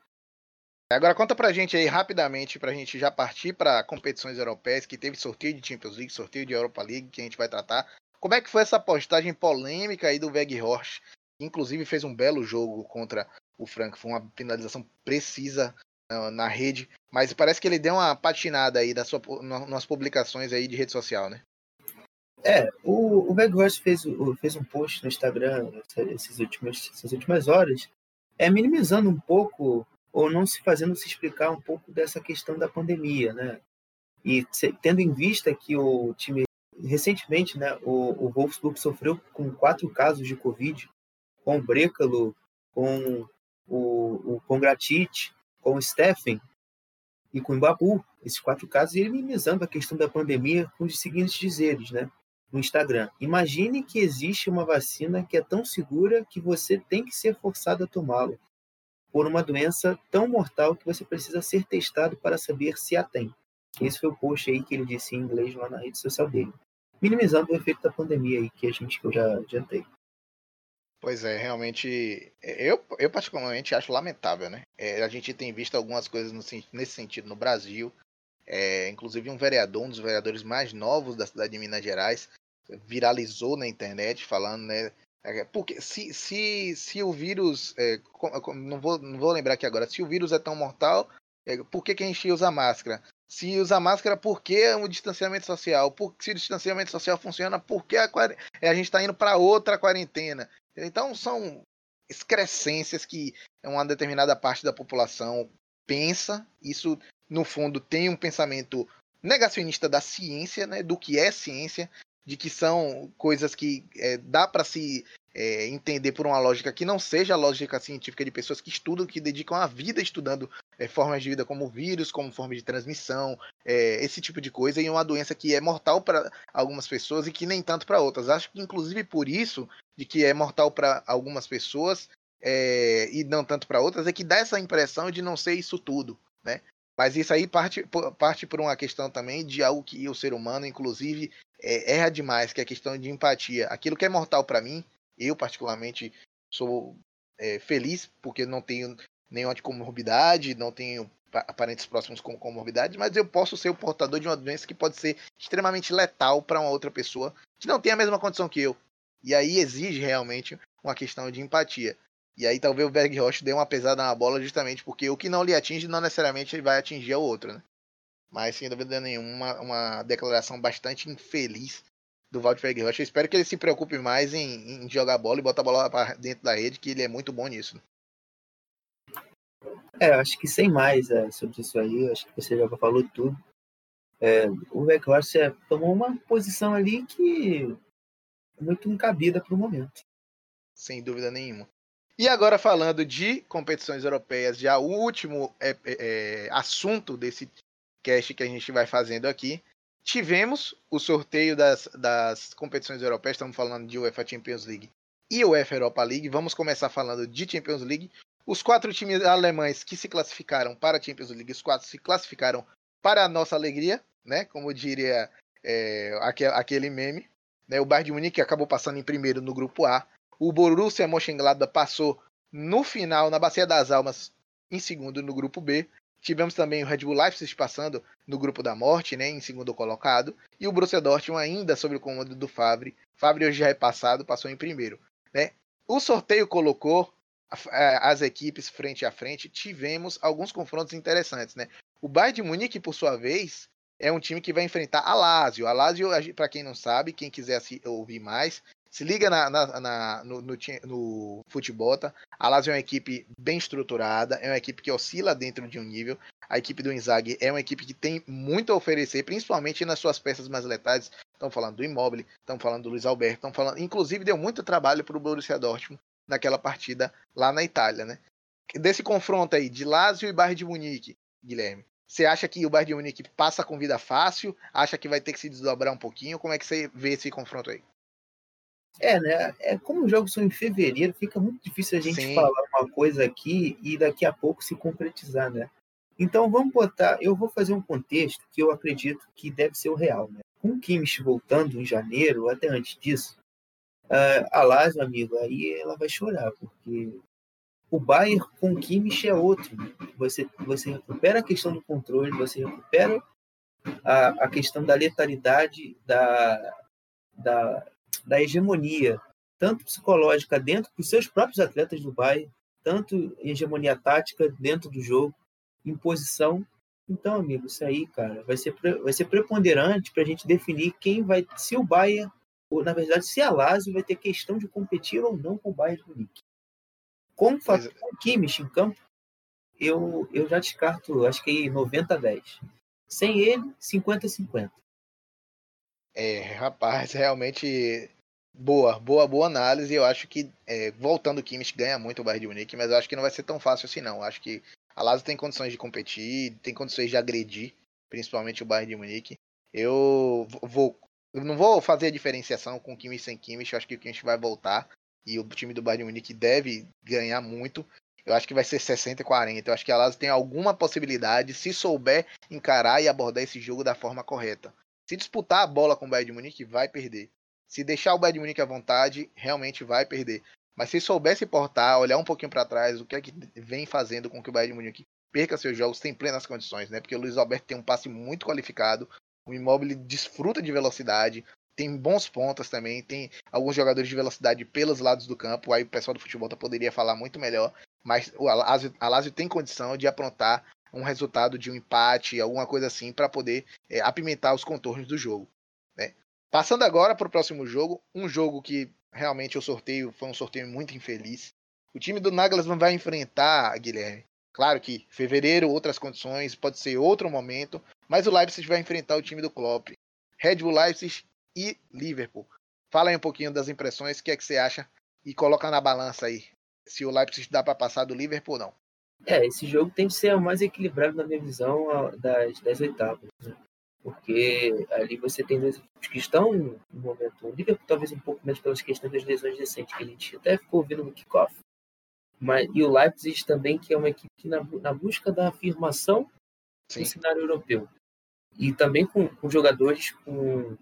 Agora conta pra gente aí rapidamente, pra gente já partir para competições europeias, que teve sorteio de Champions League, sorteio de Europa League, que a gente vai tratar. Como é que foi essa postagem polêmica aí do Weghorst? Inclusive fez um belo jogo contra o Frank, foi uma finalização precisa na, na rede, mas parece que ele deu uma patinada aí na sua, nas publicações aí de rede social, né? É, o, o Weghorst fez, fez um post no Instagram essas últimas, essas últimas horas, é, minimizando um pouco ou não se fazendo se explicar um pouco dessa questão da pandemia, né? E tendo em vista que o time recentemente, né, o, o Wolfsburg sofreu com quatro casos de Covid, com o Brecalo, com o, o Congratit, com o Steffen e com o Babu, esses quatro casos, e ele minimizando a questão da pandemia com os seguintes dizeres, né, no Instagram. Imagine que existe uma vacina que é tão segura que você tem que ser forçado a tomá-la por uma doença tão mortal que você precisa ser testado para saber se a tem. Esse foi o post aí que ele disse em inglês lá na rede social dele. Minimizando o efeito da pandemia aí que a gente que eu já adiantei. Pois é, realmente, eu, eu particularmente acho lamentável, né? É, a gente tem visto algumas coisas no, nesse sentido no Brasil, é, inclusive um vereador, um dos vereadores mais novos da cidade de Minas Gerais, viralizou na internet falando, né? É, porque se, se, se o vírus, é, não, vou, não vou lembrar aqui agora, se o vírus é tão mortal, é, por que, que a gente usa máscara? Se usa máscara, por que o distanciamento social? Por, se o distanciamento social funciona, por que a, a gente está indo para outra quarentena? Então são excrescências que uma determinada parte da população pensa. Isso, no fundo, tem um pensamento negacionista da ciência, né, do que é ciência, de que são coisas que é, dá para se é, entender por uma lógica que não seja a lógica científica de pessoas que estudam, que dedicam a vida estudando é, formas de vida como vírus, como forma de transmissão, é, esse tipo de coisa, e uma doença que é mortal para algumas pessoas e que nem tanto para outras. Acho que, inclusive, por isso, de que é mortal para algumas pessoas é, e não tanto para outras, é que dá essa impressão de não ser isso tudo, né? Mas isso aí parte, parte por uma questão também de algo que o ser humano, inclusive, é, erra demais, que é a questão de empatia. Aquilo que é mortal para mim, eu particularmente sou é, feliz porque não tenho nenhuma comorbidade, não tenho parentes próximos com comorbidade, mas eu posso ser o portador de uma doença que pode ser extremamente letal para uma outra pessoa que não tem a mesma condição que eu. E aí exige realmente uma questão de empatia. E aí talvez o Berg Rocha dê uma pesada na bola justamente porque o que não lhe atinge não necessariamente vai atingir o outro, né? Mas sem dúvida nenhuma, uma, uma declaração bastante infeliz do Walter Rocha. Eu espero que ele se preocupe mais em, em, jogar bola e botar a bola para dentro da rede, que ele é muito bom nisso. Né? É, acho que sem mais é, sobre isso aí, acho que você já falou tudo. É, o Rocha tomou uma posição ali que é muito encabida para o momento. Sem dúvida nenhuma. E agora falando de competições europeias, já o último é, é, assunto desse cast que a gente vai fazendo aqui, tivemos o sorteio das, das competições europeias, estamos falando de UEFA Champions League e UEFA Europa League. Vamos começar falando de Champions League. Os quatro times alemães que se classificaram para a Champions League, os quatro se classificaram para a nossa alegria, né? Como diria é, aquele meme. Né? O Bayern de Munique acabou passando em primeiro no grupo A. O Borussia Mönchengladbach passou no final, na Bacia das Almas, em segundo no grupo B. Tivemos também o Red Bull Leipzig passando no grupo da morte, né, em segundo colocado, e o Borussia Dortmund ainda sob o comando do Favre. Favre hoje já é passado, passou em primeiro, né? O sorteio colocou é, as equipes frente a frente. Tivemos alguns confrontos interessantes, né? O Bayern de Munique, por sua vez, é um time que vai enfrentar a Lazio. A Lazio, para quem não sabe, quem quiser ouvir mais, se liga na, na, na no, no, no Futebota. A Lazio é uma equipe bem estruturada, é uma equipe que oscila dentro de um nível. A equipe do Inzaghi é uma equipe que tem muito a oferecer, principalmente nas suas peças mais letais. Estão falando do Immobile, estão falando do Luiz Alberto, estão falando. Inclusive, deu muito trabalho para o Borussia Dortmund naquela partida lá na Itália, né? Desse confronto aí de Lazio e Bayern de Munique, Guilherme. Você acha que o Bayern de Munique passa com vida fácil? Acha que vai ter que se desdobrar um pouquinho? Como é que você vê esse confronto aí? É, né? É, como os jogos são em fevereiro, fica muito difícil a gente Sim. falar uma coisa aqui e daqui a pouco se concretizar, né? Então vamos botar, eu vou fazer um contexto que eu acredito que deve ser o real, né? Com o Kimmich voltando em janeiro, até antes disso, uh, a Lazio, amigo, aí ela vai chorar, porque o Bayern com o Kimmich é outro. Né? Você, você recupera a questão do controle, você recupera a, a questão da letalidade, da, da, da hegemonia, tanto psicológica dentro dos seus próprios atletas do Bayern, tanto hegemonia tática dentro do jogo, imposição. Então, amigo, isso aí, cara, vai ser, vai ser preponderante para a gente definir quem vai, se o Bayern, ou na verdade, se a Lazio vai ter questão de competir ou não com o Bayern de Munique. Com o é. Kimmich em campo, eu, eu já descarto, acho que 90 a 10. Sem ele, 50 a 50. É, rapaz, realmente boa, boa, boa análise. Eu acho que, é, voltando o Kimmich ganha muito o Bayern de Munique, mas eu acho que não vai ser tão fácil assim, não. Eu acho que a Lazio tem condições de competir, tem condições de agredir, principalmente o Bayern de Munique. Eu vou, eu não vou fazer a diferenciação com Kimmich sem Kimmich. Eu acho que o Kimmich vai voltar e o time do Bayern de Munique deve ganhar muito. Eu acho que vai ser 60 e 40. Eu acho que a Lazio tem alguma possibilidade se souber encarar e abordar esse jogo da forma correta. Se disputar a bola com o Bayern de Munique, vai perder. Se deixar o Bayern Munique à vontade, realmente vai perder. Mas se souber se portar, olhar um pouquinho para trás, o que é que vem fazendo com que o Bayern Munique perca seus jogos, tem plenas condições, né? Porque o Luiz Alberto tem um passe muito qualificado, o Immobile desfruta de velocidade, tem bons pontas também, tem alguns jogadores de velocidade pelos lados do campo, aí o pessoal do futebol poderia falar muito melhor, mas o Alásio, Alásio tem condição de aprontar um resultado de um empate, alguma coisa assim, para poder é, apimentar os contornos do jogo. Passando agora para o próximo jogo, um jogo que realmente o sorteio foi um sorteio muito infeliz. O time do Nagelsmann vai enfrentar, Guilherme. Claro que fevereiro, outras condições, pode ser outro momento, mas o Leipzig vai enfrentar o time do Klopp. Red Bull Leipzig e Liverpool. Fala aí um pouquinho das impressões, o que é que você acha e coloca na balança aí se o Leipzig dá para passar do Liverpool ou não. É, esse jogo tem que ser o mais equilibrado na minha visão das, das oitavas. Né? Porque ali você tem dois equipes que estão no momento. O Liverpool talvez um pouco menos pelas questões das lesões recentes que a gente até ficou ouvindo no kickoff. Mas, e o Leipzig também, que é uma equipe que na, na busca da afirmação Sim. no cenário europeu. E também com, com jogadores com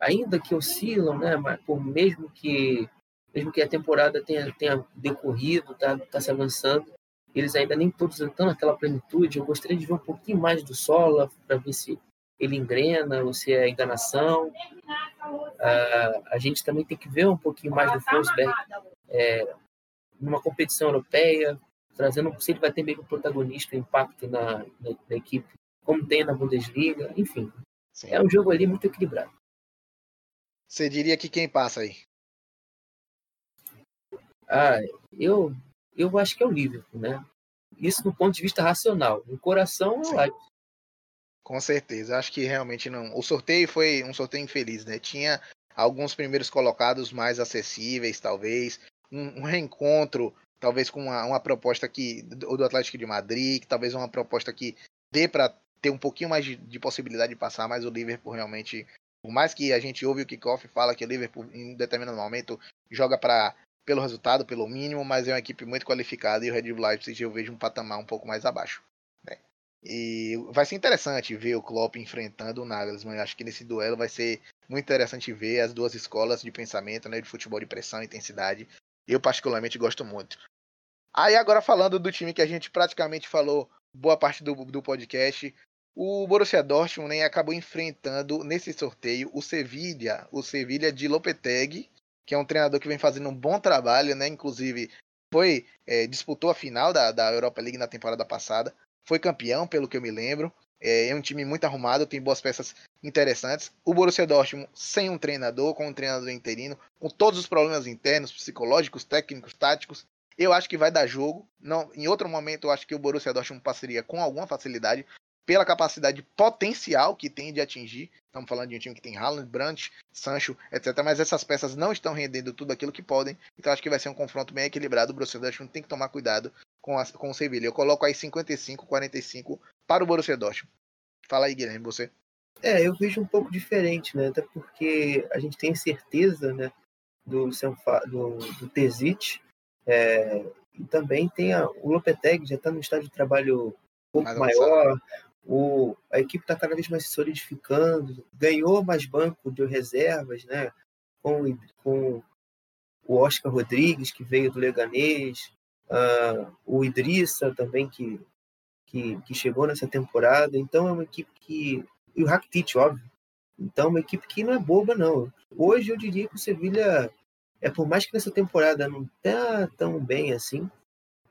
ainda que oscilam, né? Mas por mesmo que mesmo que a temporada tenha, tenha decorrido, tá, tá se avançando, eles ainda nem todos estão naquela plenitude. Eu gostaria de ver um pouquinho mais do Sola para ver se ele engrena ou se é enganação. Uh, a gente também tem que ver um pouquinho mais do Forsberg é, numa competição europeia, trazendo se ele vai ter meio protagonista, impacto na, na, na, equipe, como tem na Bundesliga, enfim. Sim. É um jogo ali muito equilibrado. Você diria que quem passa aí? Ah, eu, eu acho que é o Liverpool, né? Isso do ponto de vista racional. No coração é o Leipzig. Com certeza. Acho que realmente não. O sorteio foi um sorteio infeliz, né? Tinha alguns primeiros colocados mais acessíveis, talvez. Um, um reencontro, talvez com uma, uma proposta que do, do Atlético de Madrid, que talvez uma proposta que dê para ter um pouquinho mais de, de, possibilidade de passar, mas o Liverpool realmente, por mais que a gente ouve o kickoff fala que o Liverpool em determinado momento joga para pelo resultado, pelo mínimo, mas é uma equipe muito qualificada e o Red Bull Leipzig eu vejo um patamar um pouco mais abaixo. Né? E vai ser interessante ver o Klopp enfrentando o Nagelsmann. Eu acho que nesse duelo vai ser muito interessante ver as duas escolas de pensamento, né, de futebol de pressão e intensidade. Eu particularmente gosto muito. Aí agora falando do time que a gente praticamente falou boa parte do, do podcast, o Borussia Dortmund né, acabou enfrentando nesse sorteio o Sevilla, o Sevilla de Lopetegui, que é um treinador que vem fazendo um bom trabalho, né? Inclusive, foi é, disputou a final da, da Europa League na temporada passada, foi campeão, pelo que eu me lembro. É, é um time muito arrumado, tem boas peças interessantes. O Borussia Dortmund sem um treinador, com um treinador interino, com todos os problemas internos, psicológicos, técnicos, táticos, eu acho que vai dar jogo. Não, em outro momento, eu acho que o Borussia Dortmund passaria com alguma facilidade, pela capacidade potencial que tem de atingir. Estamos falando de um time que tem Haaland, Brandt, Sancho, etc. Mas essas peças não estão rendendo tudo aquilo que podem. Então acho que vai ser um confronto bem equilibrado. O Borussia Dortmund tem que tomar cuidado com, a, com o Sevilla. Eu coloco aí 55, 45 para o Borussia Dortmund. Fala aí, Guilherme, você. É, eu vejo um pouco diferente, né? Até porque a gente tem certeza, né, do, do, do Tezic, é, e também tem a, o Lopetegui, já está no estágio de trabalho um pouco maior, o, a equipe está cada vez mais se solidificando, ganhou mais banco de reservas, né? Com, com o Oscar Rodrigues, que veio do Leganês, uh, o Idrissa também, que, que, que, chegou nessa temporada. Então é uma equipe que. E o Rakitic, óbvio. Então é uma equipe que não é boba, não. Hoje eu diria que o Sevilha, é por mais que nessa temporada não está tão bem assim,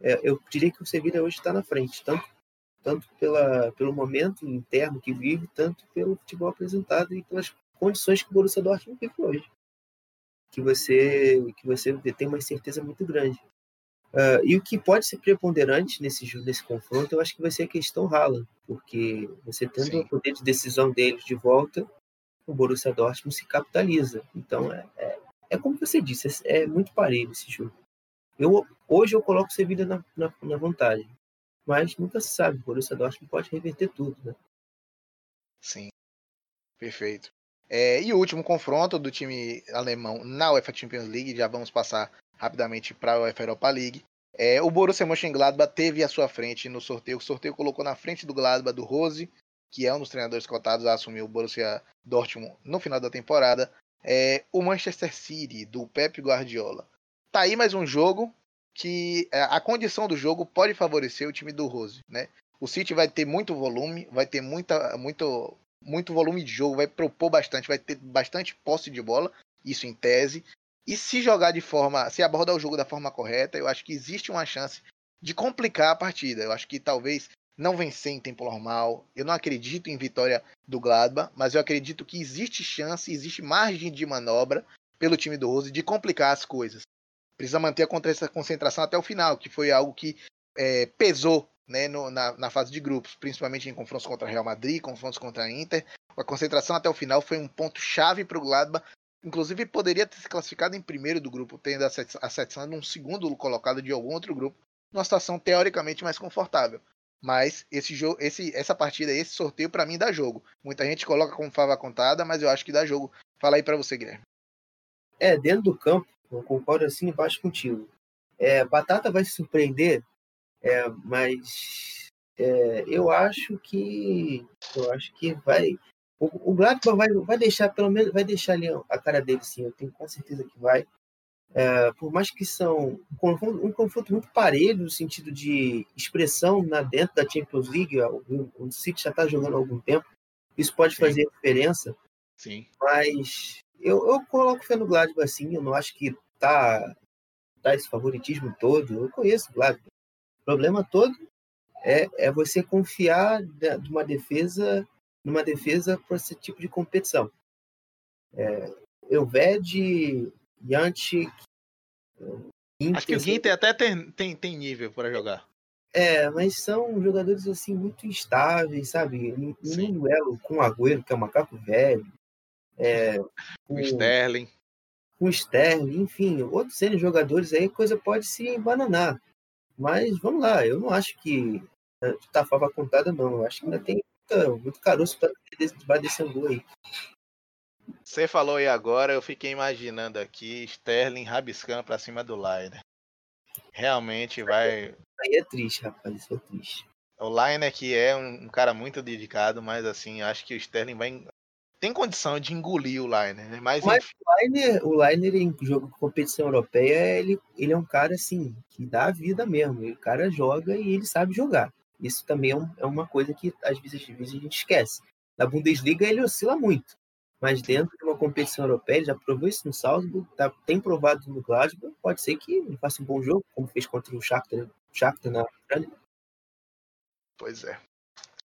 é, eu diria que o Sevilha hoje está na frente, tanto tanto pela, pelo momento interno que vive, tanto pelo futebol apresentado e pelas condições que o Borussia Dortmund vive hoje. Que você, que você tem uma certeza muito grande. Uh, e o que pode ser preponderante nesse, nesse confronto, eu acho que vai ser a questão Haaland, porque você tendo Sim. o poder de decisão deles de volta, o Borussia Dortmund se capitaliza. Então, é, é, é como você disse, é, é, muito parelho esse jogo. Eu, hoje eu coloco o Sevilla na, na, na vantagem, mas nunca se sabe, o Borussia Dortmund pode reverter tudo, né? Sim, perfeito. É, e o último confronto do time alemão na UEFA Champions League, já vamos passar rapidamente para a UEFA Europa League. É, o Borussia Mönchengladbach teve à sua frente no sorteio. O sorteio colocou na frente do Gladbach do Rose, que é um dos treinadores cotados a assumir o Borussia Dortmund no final da temporada. É, o Manchester City do Pep Guardiola. Tá aí mais um jogo que é, a condição do jogo pode favorecer o time do Rose, né? O City vai ter muito volume, vai ter muita, muito, muito volume de jogo, vai propor bastante, vai ter bastante posse de bola, isso em tese. E se jogar de forma, se abordar o jogo da forma correta, eu acho que existe uma chance de complicar a partida. Eu acho que talvez não vencer em tempo normal. Eu não acredito em vitória do Gladbach, mas eu acredito que existe chance, existe margem de manobra pelo time do Rose de complicar as coisas. Precisa manter a concentração até o final, que foi algo que é, pesou né, no, na, na, fase de grupos, principalmente em confrontos contra Real Madrid, confrontos contra a Inter. A concentração até o final foi um ponto chave para o Gladbach. Inclusive poderia ter se classificado em primeiro do grupo, tendo a seção num segundo colocado de algum outro grupo, numa situação teoricamente mais confortável. Mas esse jogo, esse, essa partida, esse sorteio para mim dá jogo. Muita gente coloca como fava contada, mas eu acho que dá jogo. Fala aí para você, Guilherme. É, dentro do campo, eu concordo assim embaixo contigo. É, Batata vai se surpreender é, mas é, eu acho que eu acho que vai o, o Gladbach vai, vai deixar pelo menos vai deixar ali a cara dele sim eu tenho com certeza que vai é, por mais que são um confronto, um confronto, muito parelho no sentido de expressão na dentro da Champions League o, o City já está jogando há algum tempo isso pode sim. fazer diferença sim mas eu, eu coloco fé no Gladbach assim eu não acho que tá tá esse favoritismo todo eu conheço o Gladbach problema todo é, é você confiar de uma defesa numa defesa para esse tipo de competição. É, Elved, Yantic. Acho que o Ginter até tem, tem, tem nível para jogar. É, mas são jogadores assim muito instáveis, sabe? Em um duelo com o Agüero, que é um macaco velho. É, com o Sterling. O Sterling, enfim, outros jogadores aí, coisa pode se embananar. Mas vamos lá, eu não acho que tá fava contada, não. Eu acho que ainda tem muita, muito caroço para vai desse gol aí. Você falou aí agora, eu fiquei imaginando aqui Sterling rabiscando para cima do Liner. Realmente vai. Aí é triste, rapaz, isso é triste. O Liner que é um, um cara muito dedicado, mas assim, acho que o Sterling vai tem condição de engolir o Liner, né? Mas, Mas o, Liner, o Liner em jogo de competição europeia, ele, ele é um cara assim, que dá a vida mesmo. O cara joga e ele sabe jogar. Isso também é, um, é uma coisa que às vezes, às vezes a gente esquece. Na Bundesliga ele oscila muito. Mas dentro de uma competição europeia, ele já provou isso no Salzburg, tá, tem provado no Glasgow, pode ser que ele faça um bom jogo, como fez contra o Shakhtar, Shakhtar na Austrália. Pois é.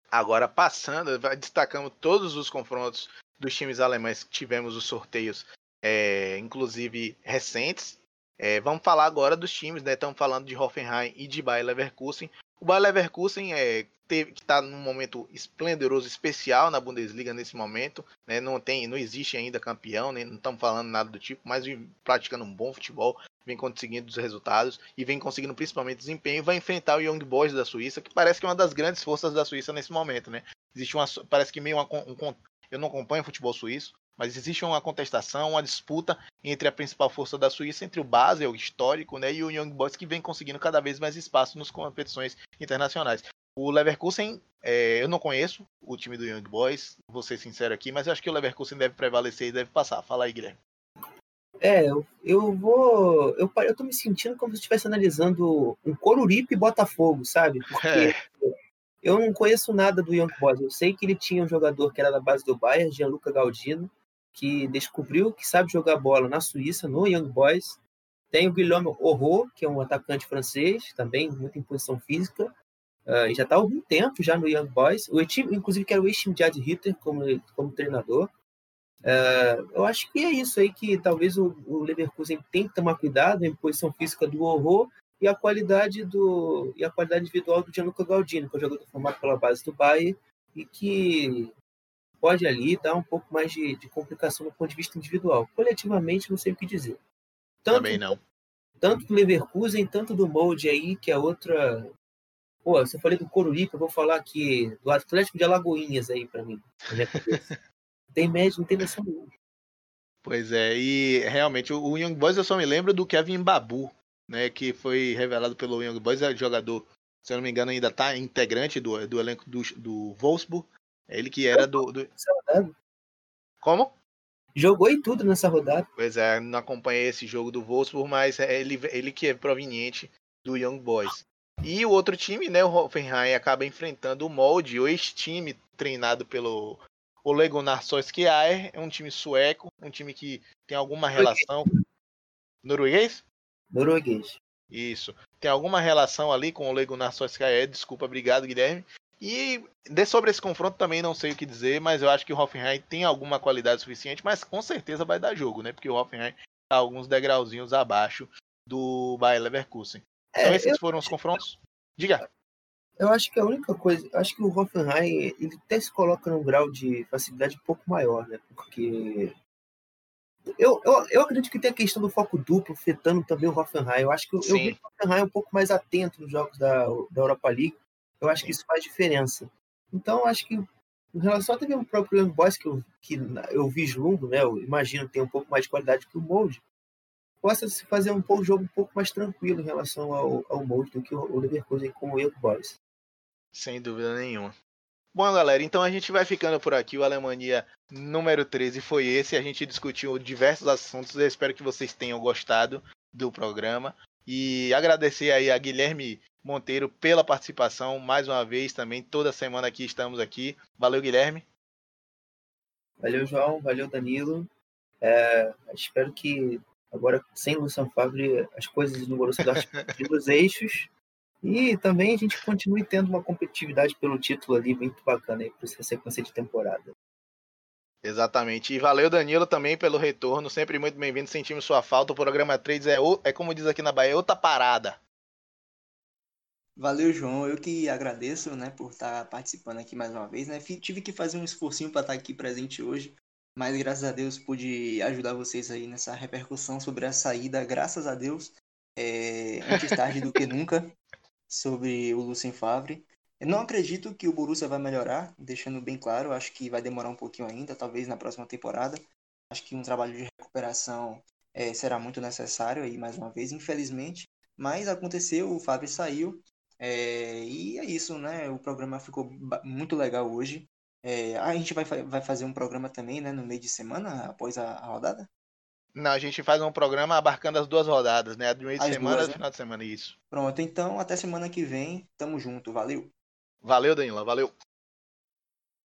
Agora, passando, destacamos todos os confrontos dos times alemães que tivemos os sorteios, é, inclusive recentes. É, vamos falar agora dos times, né? Estamos falando de Hoffenheim e de Bayer Leverkusen. O Bayer Leverkusen é, teve, que está num momento esplendoroso, especial na Bundesliga nesse momento. Né? Não tem, não existe ainda campeão, né? não estamos falando nada do tipo, mas vem praticando um bom futebol, vem conseguindo os resultados e vem conseguindo principalmente desempenho. Vai enfrentar o Young Boys da Suíça, que parece que é uma das grandes forças da Suíça nesse momento, né? Existe uma, parece que meio uma, um, eu não acompanho futebol suíço, mas existe uma contestação, uma disputa entre a principal força da Suíça, entre o Basel histórico né, e o Young Boys, que vem conseguindo cada vez mais espaço nas competições internacionais. O Leverkusen, é, eu não conheço o time do Young Boys, vou ser sincero aqui, mas eu acho que o Leverkusen deve prevalecer e deve passar. Fala aí, Guilherme. É, eu, eu vou. Eu, eu tô me sentindo como se estivesse analisando um Coruripe e Botafogo, sabe? Porque é. Eu não conheço nada do Young Boys. Eu sei que ele tinha um jogador que era da base do Bayern, Gianluca Galdino, que descobriu que sabe jogar bola na Suíça, no Young Boys. Tem o Guilherme Orro, que é um atacante francês, também muito em posição física. Uh, e já está há algum tempo já no Young Boys. O time, inclusive, que era o ex-time de Ad Hitter como, como treinador. Uh, eu acho que é isso aí que talvez o, o Leverkusen tem que tomar cuidado em posição física do Orro e a qualidade do e a qualidade individual do Gianluca Galdino, que é um jogador formado pela base do Bayern e que pode ali dar um pouco mais de, de complicação do ponto de vista individual. Coletivamente, não sei o que dizer. Tanto, Também não. Tanto do Leverkusen, tanto do Molde aí, que é outra. Pô, você falei do Corurica, eu vou falar aqui do Atlético de Alagoinhas aí para mim. tem médio, não tem noção nenhuma. Pois é, e realmente o Young Boys eu só me lembro do Kevin Babu, né, que foi revelado pelo Young Boys, é jogador, se eu não me engano, ainda tá integrante do, do elenco do, do Wolfsburg. Ele que era do, do... Como? Jogou em tudo nessa rodada. Pois é, não acompanhei esse jogo do Wolfsburg, mas é ele, ele que é proveniente do Young Boys. E o outro time, né, o Hoffenheim, acaba enfrentando o Molde, o ex-time treinado pelo Ole Gunnar Solskjaer, é um time sueco, um time que tem alguma relação... Norueguês? Norueguês. Isso. Tem alguma relação ali com o Ole Gunnar Solskjaer, desculpa, obrigado, Guilherme. E de sobre esse confronto também não sei o que dizer, mas eu acho que o Hoffenheim tem alguma qualidade suficiente, mas com certeza vai dar jogo, né? Porque o Hoffenheim tá alguns degrauzinhos abaixo do Bayer Leverkusen. É, então esses eu... foram os confrontos. Diga. Eu acho que a única coisa, acho que o Hoffenheim ele até se coloca num grau de facilidade um pouco maior, né? Porque eu, eu, eu acredito que tem a questão do foco duplo afetando também o Hoffenheim. Eu acho que eu, eu vi o Hoffenheim um pouco mais atento nos jogos da, da Europa League eu acho que isso faz diferença. Então, acho que em relação até mesmo ao próprio Young Boys, que eu, que eu vislumbro, né, eu imagino que tem um pouco mais de qualidade que o Mold, possa se fazer um pouco, jogo um pouco mais tranquilo em relação ao, ao Mold do que o Leverkusen com o Young Boys. Sem dúvida nenhuma. Bom, galera, então a gente vai ficando por aqui. O Alemanha número 13 foi esse. A gente discutiu diversos assuntos. Eu espero que vocês tenham gostado do programa. E agradecer aí a Guilherme Monteiro pela participação mais uma vez também. Toda semana aqui estamos aqui. Valeu, Guilherme. Valeu, João. Valeu, Danilo. É, espero que agora, sem Luciano Favre, as coisas no Borussia nos eixos. E também a gente continue tendo uma competitividade pelo título ali muito bacana aí para essa sequência de temporada. Exatamente. E valeu, Danilo, também pelo retorno. Sempre muito bem-vindo. Sentimos sua falta. O programa 3 é, é como diz aqui na Bahia, outra parada. Valeu, João. Eu que agradeço, né, por estar participando aqui mais uma vez, né? Tive que fazer um esforcinho para estar aqui presente hoje, mas graças a Deus pude ajudar vocês aí nessa repercussão sobre a saída, graças a Deus, é, antes tarde do que nunca, sobre o Lucien Favre. Eu não acredito que o Borussia vai melhorar, deixando bem claro, acho que vai demorar um pouquinho ainda, talvez na próxima temporada. Acho que um trabalho de recuperação é, será muito necessário aí mais uma vez, infelizmente. Mas aconteceu, o Fábio saiu, é, e é isso, né? O programa ficou muito legal hoje. É, a gente vai, vai fazer um programa também, né, no meio de semana, após a, a rodada? Não, a gente faz um programa abarcando as duas rodadas, né? A do meio de As semana e né? final de semana, isso. Pronto, então até semana que vem. Tamo junto, valeu. Valeu, Danila, valeu.